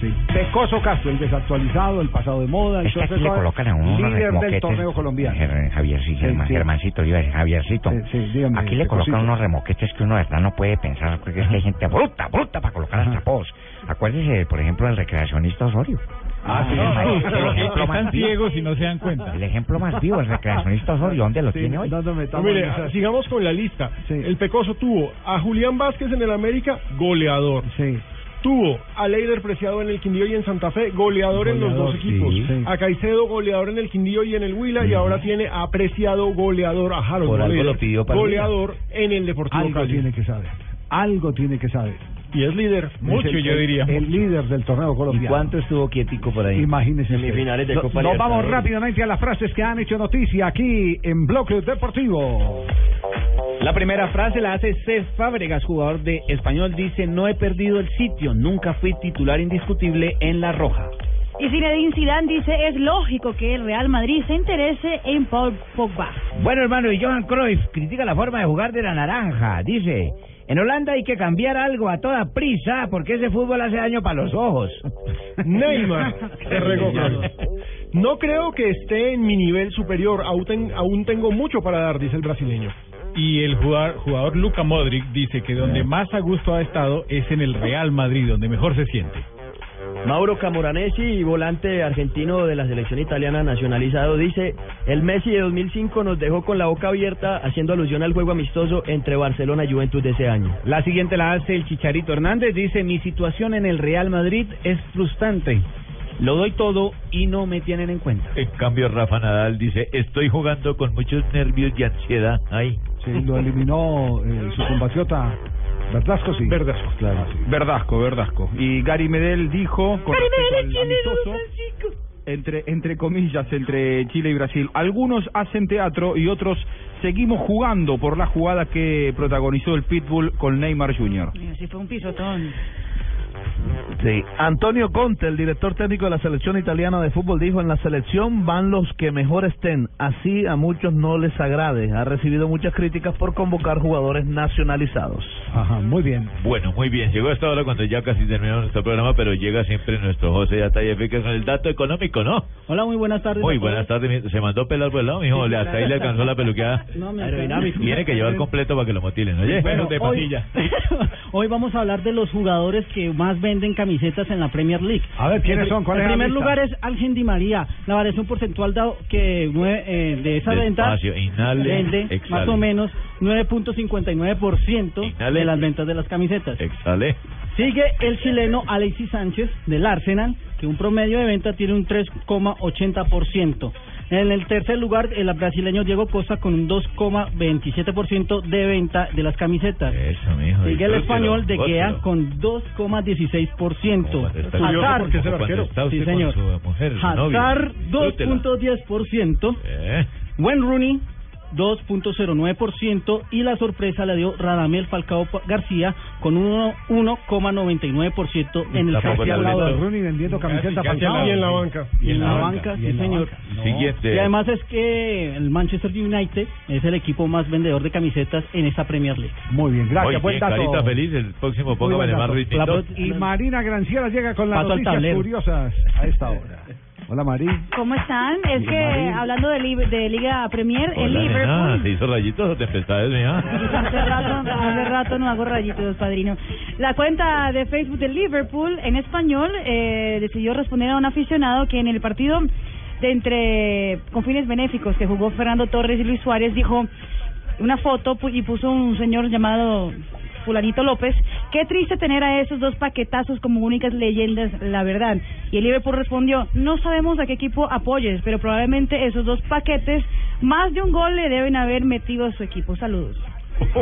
Sí. Pecoso Castro, el desactualizado, el pasado de moda, el Es que aquí le colocan a uno líder del remoquetes. torneo colombiano. Ger- Javier, sí, Germán, sí. Germancito, yo Javiercito. dígame, aquí le colocan unos remoquetes que uno de verdad no puede pensar, porque es que hay gente bruta, bruta para colocar hasta pos. Acuérdese, por ejemplo, del recreacionista Osorio. Ah, sí, sí, el sí, ejemplo más están ciegos y no se dan cuenta. El ejemplo más vivo, el recreacionista Osorio, ¿dónde lo Sí, tiene hoy? No, mire, sigamos con la lista. El Pecoso tuvo a Julián Vázquez en el América, goleador. Tuvo a Leider Preciado en el Quindío y en Santa Fe, goleador, en los Goleador, dos equipos. sí. Sí. A Caicedo, goleador en el Quindío y en el Huila. Y ahora tiene a Preciado, goleador, a Harold Por algo Valera, lo pidió para Goleador en el Deportivo Algo Cali. tiene que saber. Algo tiene que saber. Y es líder. Es el- el- El líder del torneo colombiano. ¿Y cuánto estuvo quietico por ahí? Imagínese. Semifinales de No- Copa Nos vamos rápidamente a las frases que han hecho noticia aquí en Bloque Deportivo. La primera frase la hace Cés Fábregas, jugador de Español, dice, no he perdido el sitio, nunca fui titular indiscutible en La Roja. Y Zinedine Zidane dice, es lógico que el Real Madrid se interese en Paul Pogba. Bueno, hermano, y Johan Cruyff critica la forma de jugar de la naranja. Dice, en Holanda hay que cambiar algo a toda prisa porque ese fútbol hace daño para los ojos. Neymar se regó, Carlos. No creo que esté en mi nivel superior. Aún, ten- aún tengo mucho para dar, dice el brasileño. Y el jugador, jugador Luka Modric dice que donde más a gusto ha estado es en el Real Madrid, donde mejor se siente. Mauro Camoranesi, volante argentino de la selección italiana nacionalizado, dice, el Messi de 2005 nos dejó con la boca abierta haciendo alusión al juego amistoso entre Barcelona y Juventus de ese año. La siguiente la hace el Chicharito Hernández, dice, mi situación en el Real Madrid es frustrante. Lo doy todo y no me tienen en cuenta. En cambio, Rafa Nadal dice, estoy jugando con muchos nervios y ansiedad. Ay. Sí, lo eliminó eh, su compatriota Verdasco, sí. Verdasco. Claro, sí. Verdasco, Verdasco. Y Gary Medel dijo con al amistoso, entre, entre comillas, entre Chile y Brasil, algunos hacen teatro y otros seguimos jugando por la jugada que protagonizó el Pitbull con Neymar Jr. Así fue un pisotón. Sí, Antonio Conte, el director técnico de la selección italiana de fútbol, dijo en la selección van los que mejor estén, así a muchos no les agrade. Ha recibido muchas críticas por convocar jugadores nacionalizados. Ajá, muy bien. Bueno, muy bien. Llegó esta hora cuando ya casi terminamos nuestro programa, pero llega siempre nuestro José Atayefe con el dato económico, ¿no? Hola, muy buenas tardes. Muy buenas tardes. Se mandó pelar por el lado, mijo. Le- Hasta ahí le alcanzó la peluqueada. No, me. Tiene que llevar completo para que lo motilen, oye. Bueno, hoy, hoy vamos a hablar de los jugadores que más venden camisetas en la Premier League. A ver, ¿quiénes son? ¿Cuál es la primer lugar es Ángel Di María. La variación porcentual dado que nueve, eh, de esa venta Despacio, inhale, vende exhale. más o menos 9.59% Inhale. de las ventas de las camisetas. Exhale. Sigue el chileno Alexis Sánchez del Arsenal, que un promedio de venta tiene un 3,80%. En el tercer lugar, el brasileño Diego Costa con un 2,27% de venta de las camisetas. Eso, mijo. Sigue el español de Gea con 2,16%. Está curioso Hazard, sí señor. Hazard Disfrútela. 2.10%. Eh. Wayne Rooney 2.09% y la sorpresa la dio Radamel Falcao García con un 1,99% en el de Rooney vendiendo camiseta Falcao. al Y en la banca. Y en la banca, sí señor. Siguiente. Y además es que el Manchester United es el equipo más vendedor de camisetas en esta Premier League. Muy bien, gracias. Muy buen bien, dato. carita feliz. El próximo póngame más. Y Marina Granciera llega con las noticias curiosas a esta hora. Hola, Mari. ¿Cómo están? Es Bien, que hablando de, li- de Liga Premier, el Hola, Liverpool nena, ¿Se hizo rayitos o tempestades, mía? Hace rato, hace rato no hago rayitos, padrino. La cuenta de Facebook del Liverpool en español eh, decidió responder a un aficionado que en el partido de entre con fines benéficos que jugó Fernando Torres y Luis Suárez dijo una foto y puso un señor llamado Fulanito López. Qué triste tener a esos dos paquetazos como únicas leyendas, la verdad. Y el Liverpool respondió, no sabemos a qué equipo apoyes, pero probablemente esos dos paquetes más de un gol le deben haber metido a su equipo. Saludos.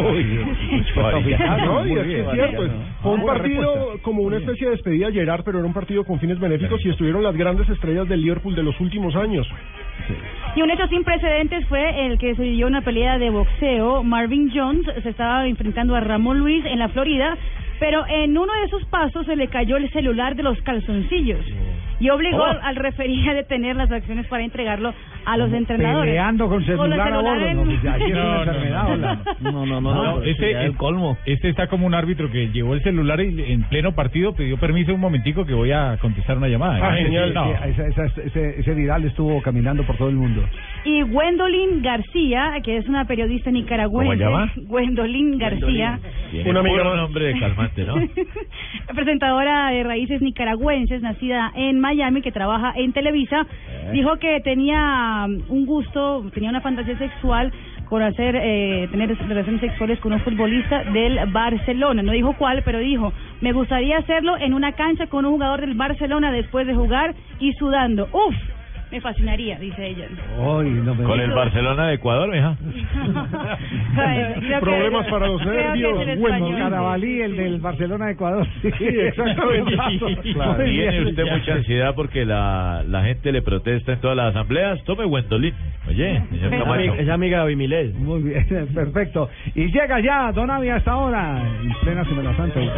No, y es que es cierto. es- Fue un partido como una especie de despedida de Gerard, pero era un partido con fines benéficos y estuvieron las grandes estrellas del Liverpool de los últimos años. Y un hecho sin precedentes fue el que se vivió una pelea de boxeo. Marvin Jones se estaba enfrentando a Ramón Luis en la Florida, pero en uno de sus pasos se le cayó el celular de los calzoncillos y obligó Oh. al, referí a detener las acciones para entregarlo a los entrenadores. Peleando con el celular a bordo, no, pues, aquí es una No, no, enfermedad, no. hola. No, no, no, este, el colmo. Este está como un árbitro que llevó el celular y en pleno partido pidió permiso un momentico que voy a contestar una llamada. Ah, Imagínese, genial. no. Sí, esa- esa- ese, ese viral estuvo caminando por todo el mundo. Y Gwendolyn García, que es una periodista nicaragüense. ¿Cómo llama? Gwendolyn García. Puro más. nombre de calmante, ¿no? presentadora de raíces nicaragüenses, nacida en Miami, que trabaja en Televisa, dijo que tenía um, un gusto, tenía una fantasía sexual con hacer eh, tener relaciones sexuales con un futbolista del Barcelona. No dijo cuál, pero dijo, me gustaría hacerlo en una cancha con un jugador del Barcelona después de jugar y sudando. Uf, me fascinaría, dice ella. Ay, no me Con el Barcelona de Ecuador, mija. Que- Problemas para los es nervios. el Bueno. Carabalí, el del Barcelona de Ecuador. Sí, exactamente. Claro. Tiene usted mucha ansiedad porque la, la gente le protesta en todas las asambleas. Tome Gwendolyn. Oye, señor Es Camacho. amiga, es amiga de Abimilés. Muy bien, perfecto. Y llega ya Don Avi hasta ahora, en plena Semana Santa. Ay,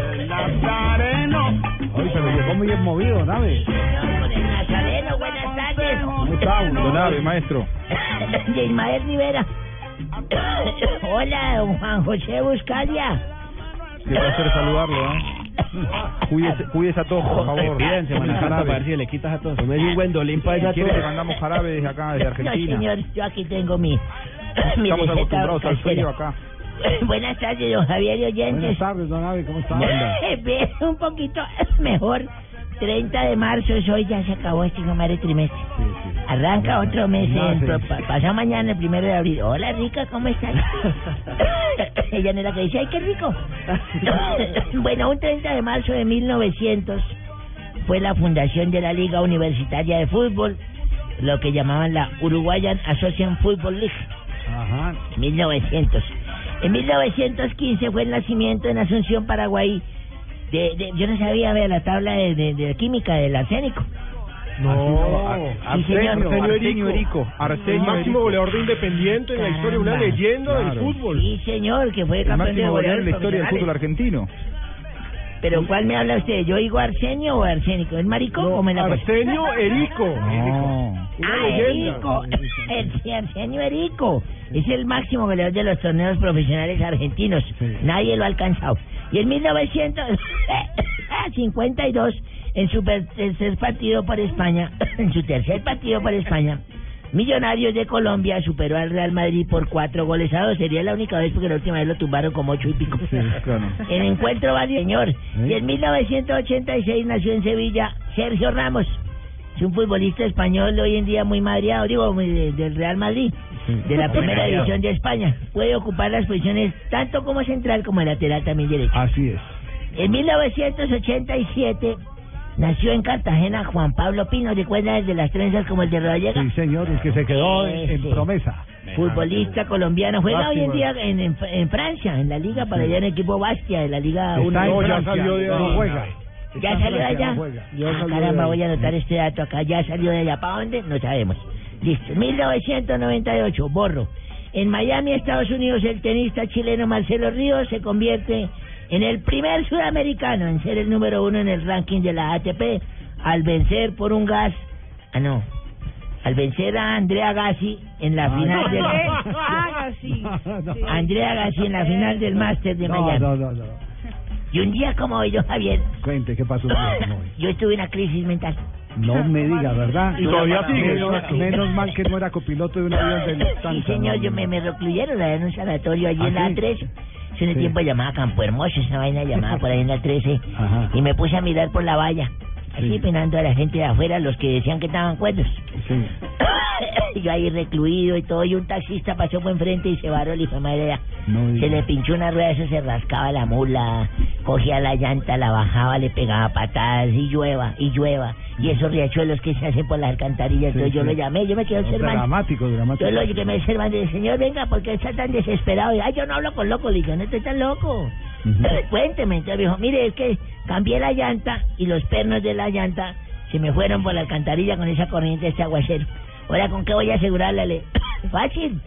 pero llegó muy bien movido, Don Avi. Nazareno, buenas tardes. ¿Cómo está? Don Abe, maestro. De Ismael Rivera. Hola, don Juan José Buscalia. Qué placer saludarlo, ¿eh? Cuídese, cuídese a todos, por favor. Santa, para ver si le quitas a todos. No me di un Gwendolyn para Si esa quiere, tos. le mandamos jarabe desde acá, desde No, Argentina. señor, yo aquí tengo mi, mi Estamos acostumbrados al frío acá. Buenas tardes, don Javier y Buenas oyentes. tardes, Don Avi, ¿cómo está? Ve un poquito mejor. 30 de marzo es hoy, ya se acabó este primer trimestre. Arranca otro mes, No, sí. pa- pasa mañana el primero de abril. Hola, rica, ¿cómo estás? Ella no es la que dice, ¡ay, qué rico! bueno, un 30 de marzo de 1900 fue la fundación de la Liga Universitaria de Fútbol, lo que llamaban la Uruguayan Association Football League. Ajá. 1900. En 1915 fue el nacimiento en Asunción, Paraguay. De, de- yo no sabía ver la tabla de, de, de química del arsénico. No, Sí, señor. Arsenio Erico. El máximo goleador de Independiente en la historia, una leyenda del fútbol. Sí, señor, que fue El campeón de máximo goleador en la historia del fútbol argentino. Pero ¿cuál me habla usted? ¿Yo digo Arsenio o Arsénico? ¿Es marico o me la Arsenio Erico. Ah. Erico. Arsenio Erico. Es el máximo goleador de los torneos profesionales argentinos. Nadie lo ha alcanzado. Y en 1952, en su tercer partido por España, en su tercer partido por España, Millonarios de Colombia superó al Real Madrid por cuatro goles a dos. Sería la única vez porque la última vez lo tumbaron como ocho y pico. claro. En encuentro valió, señor. Y en 1986 nació en Sevilla Sergio Ramos. Es un futbolista español hoy en día muy madreado, digo, del Real Madrid, de la primera división de España. Puede ocupar las posiciones tanto como central como lateral también derecho. Así es. En 1987 nació en Cartagena Juan Pablo Pino, recuerda el de las trenzas como el de Rodallega. Sí, señor, el que se quedó en, promesa. Futbolista colombiano, juega hoy en día en, en, en Francia, en la liga, para allá en el equipo Bastia, de la Liga Está 1. en No, ya Francia, salió de no juega. ¿Ya salió de allá? no. Ya Ah, caramba, voy a anotar este dato acá. ¿Ya salió de allá? ¿Para dónde? No sabemos. Listo. 1998, borro. En Miami, Estados Unidos, el tenista chileno Marcelo Ríos se convierte en el primer sudamericano en ser el número uno en el ranking de la ATP al vencer por un gas. Ah, no. Al vencer a Andrea Gassi en la Ah, final no. del. Así. Andrea Gassi en la final del Máster de Miami. no, no, no. Y un día como hoy, don Javier, Cuente, ¿qué pasó? yo estuve en una crisis mental. No me diga, ¿verdad? Y todavía sigue. Menos, menos mal que no era copiloto de un avión de Sí, Lufthansa. señor, no, yo me, me recluyeron en un sanatorio allí ¿Ah, en la sí? 13. Hace un Sí. tiempo llamaba Campo Hermoso, esa vaina llamaba por ahí en la 13. Ajá. Y me puse a mirar por la valla. Así Sí. penando a la gente de afuera, los que decían que estaban cuerdos. Sí. yo ahí recluido y todo, y un taxista pasó por enfrente y se varó el hijo de madre. se le pinchó una rueda, eso se rascaba la mula, cogía la llanta, la bajaba, le pegaba patadas y llueva, y llueva. Y esos riachuelos que se hacen por las alcantarillas, Sí, entonces yo lo llamé, yo me quedé observando. Dramático, dramático. Yo lo llamé observando y dije, señor, venga, ¿por qué está tan desesperado? Y, Ay, yo no hablo con loco, le digo, no estoy tan loco. Cuénteme, entonces me dijo, mire, es que cambié la llanta y los pernos de la llanta se me fueron por la alcantarilla con esa corriente de este aguacero. Ahora, ¿con qué voy a asegurarla? Le- Fácil.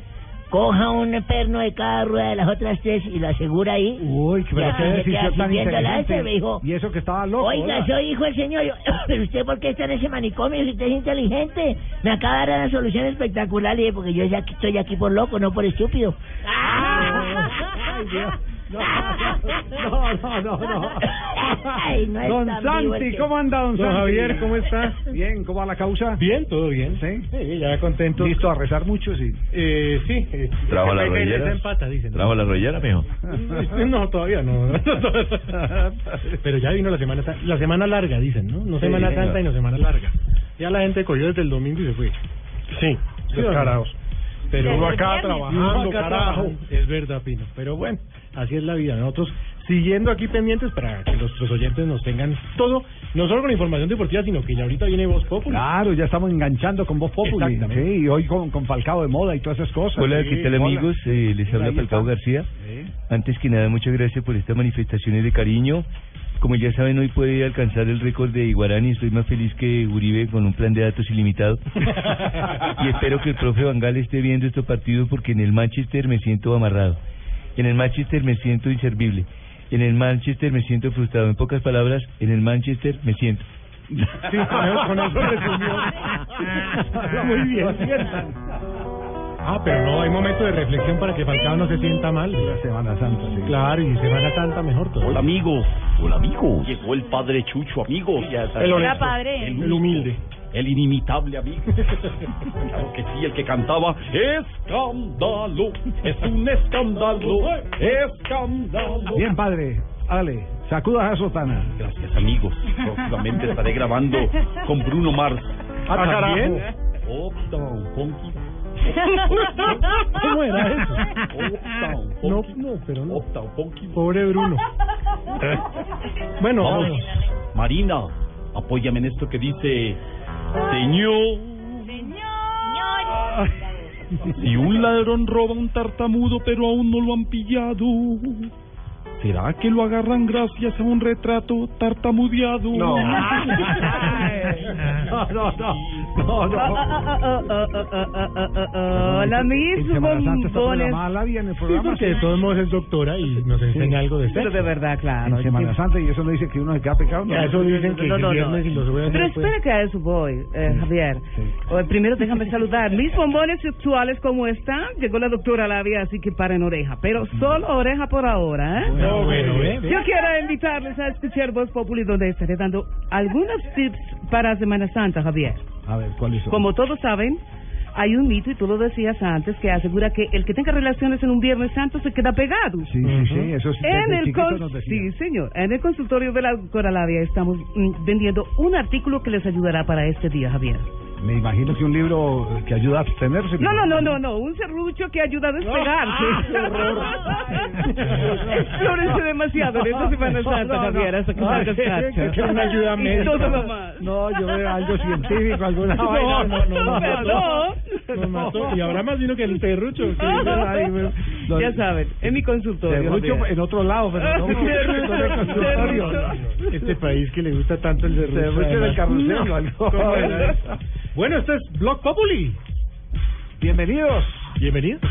Coja un perno de cada rueda de las otras tres y lo asegura ahí. Uy, Y pero qué decisión tan inteligente. me dijo. Y eso que estaba loco. Oiga, ¿verdad? soy hijo del señor. Yo, pero usted, ¿por qué está en ese manicomio si usted es inteligente? Me acaba de dar una solución espectacular. Dije, porque yo ya estoy aquí por loco, no por estúpido. Ay, Dios. No, no, no, no. Ay, don vivo Santi, que- ¿cómo anda, don Don Santi? Javier, ¿cómo está? Bien, ¿cómo va la causa? Bien, todo bien. ¿Sí? ya contento. ¿Listo a rezar mucho? Sí. Eh, sí. eh, ¿Trajo que la empata, dicen. ¿Trajo la rodillera, mijo? No, todavía no. Pero ya vino la semana la semana larga, dicen, ¿no? No Sí, semana señor. santa y no semana larga. Ya la gente cogió desde el domingo y se fue. Sí, ¿Sí carajos. Pero uno acá viernes. trabajando, carajo. Es verdad, Pino. Pero bueno, así es la vida. Nosotros siguiendo aquí pendientes para que nuestros oyentes nos tengan todo, no solo con información deportiva, sino que ya ahorita viene Voz Popular. Claro, ya estamos enganchando con Voz Populi. Sí, y hoy con, con Falcao de moda y todas esas cosas. Hola, Sí, ¿qué tal amigos? Eh, les habla Falcao está. García. Sí. Antes que nada, muchas gracias por estas manifestaciones de cariño. Como ya saben, hoy puede alcanzar el récord de Iguarani. Estoy más feliz que Uribe con un plan de datos ilimitado. y espero que el profe Bangal esté viendo estos partidos porque en el Manchester me siento amarrado. En el Manchester me siento inservible. En el Manchester me siento frustrado. En pocas palabras, en el Manchester me siento. Sí, con eso, con eso resumió. Muy bien. Ah, pero no, hay momento de reflexión para que Falcao no se sienta mal. La Semana Santa, sí. Claro, y Semana Santa mejor todo. Hola amigos, hola amigos. Llegó el padre Chucho, amigos. El honesto, padre. el humilde. El inimitable amigo. claro que sí, el que cantaba Escándalo, es un escándalo, escándalo. Bien, padre. Dale, sacuda a sotana. Gracias amigos. Próximamente estaré grabando con Bruno Mars. Ah, ¿también? Funky. ¿Cómo era eso? Uptown No, no, pero no. Pobre Bruno. Bueno, Vamos, vamos. Marina, apóyame en esto que dice, Señor. Si un ladrón roba un tartamudo pero aún no lo han pillado, ¿será que lo agarran gracias a un retrato tartamudeado? No. No, no, no. No, no. Hola, mis bombones. Sí, porque de todos modos es doctora y nos enseña algo de Pero sexo. de verdad, claro. En Semana Santa y eso no dice que uno se queda pecado. Ya, eso dicen que No, no, no. y los jueves Pero no espera que a eso voy, eh, Javier. Eh, primero déjame saludar. Mis bombones sexuales, ¿cómo están? Llegó la doctora Labia, así que paren oreja. Pero solo oreja por ahora, ¿eh? Bueno, ve. Yo quiero invitarles a escuchar Voz Populi, donde estaré dando algunos tips para Semana Santa, Javier. A ver, ¿cuál es? Como todos saben, hay un mito, y tú lo decías antes, que asegura que el que tenga relaciones en un Viernes Santo se queda pegado. Sí, sí, sí, eso sí. En el nos sí, señor. En el consultorio de la doctora Labia estamos mm, vendiendo un artículo que les ayudará para este día, Javier. Me imagino que un libro que ayuda a abstenerse. No, no, no, no, no, un serrucho que ayuda a despegarse. Explórense demasiado en esta Semana Santa, Javier, hasta que salgas cacha. que una ayuda médica. No, yo veo algo científico, alguna No, vaina. no, no, no. Nos mató. Y habrá más vino que el no, Ya saben, en mi consultorio. Serrucho en otro lado, pero no. Serrucho, en. Serrucho. Este país que le gusta tanto el serrucho. Serrucho en el además. carrusel Bueno, esto es Blog Populi. Bienvenidos. Bienvenidos.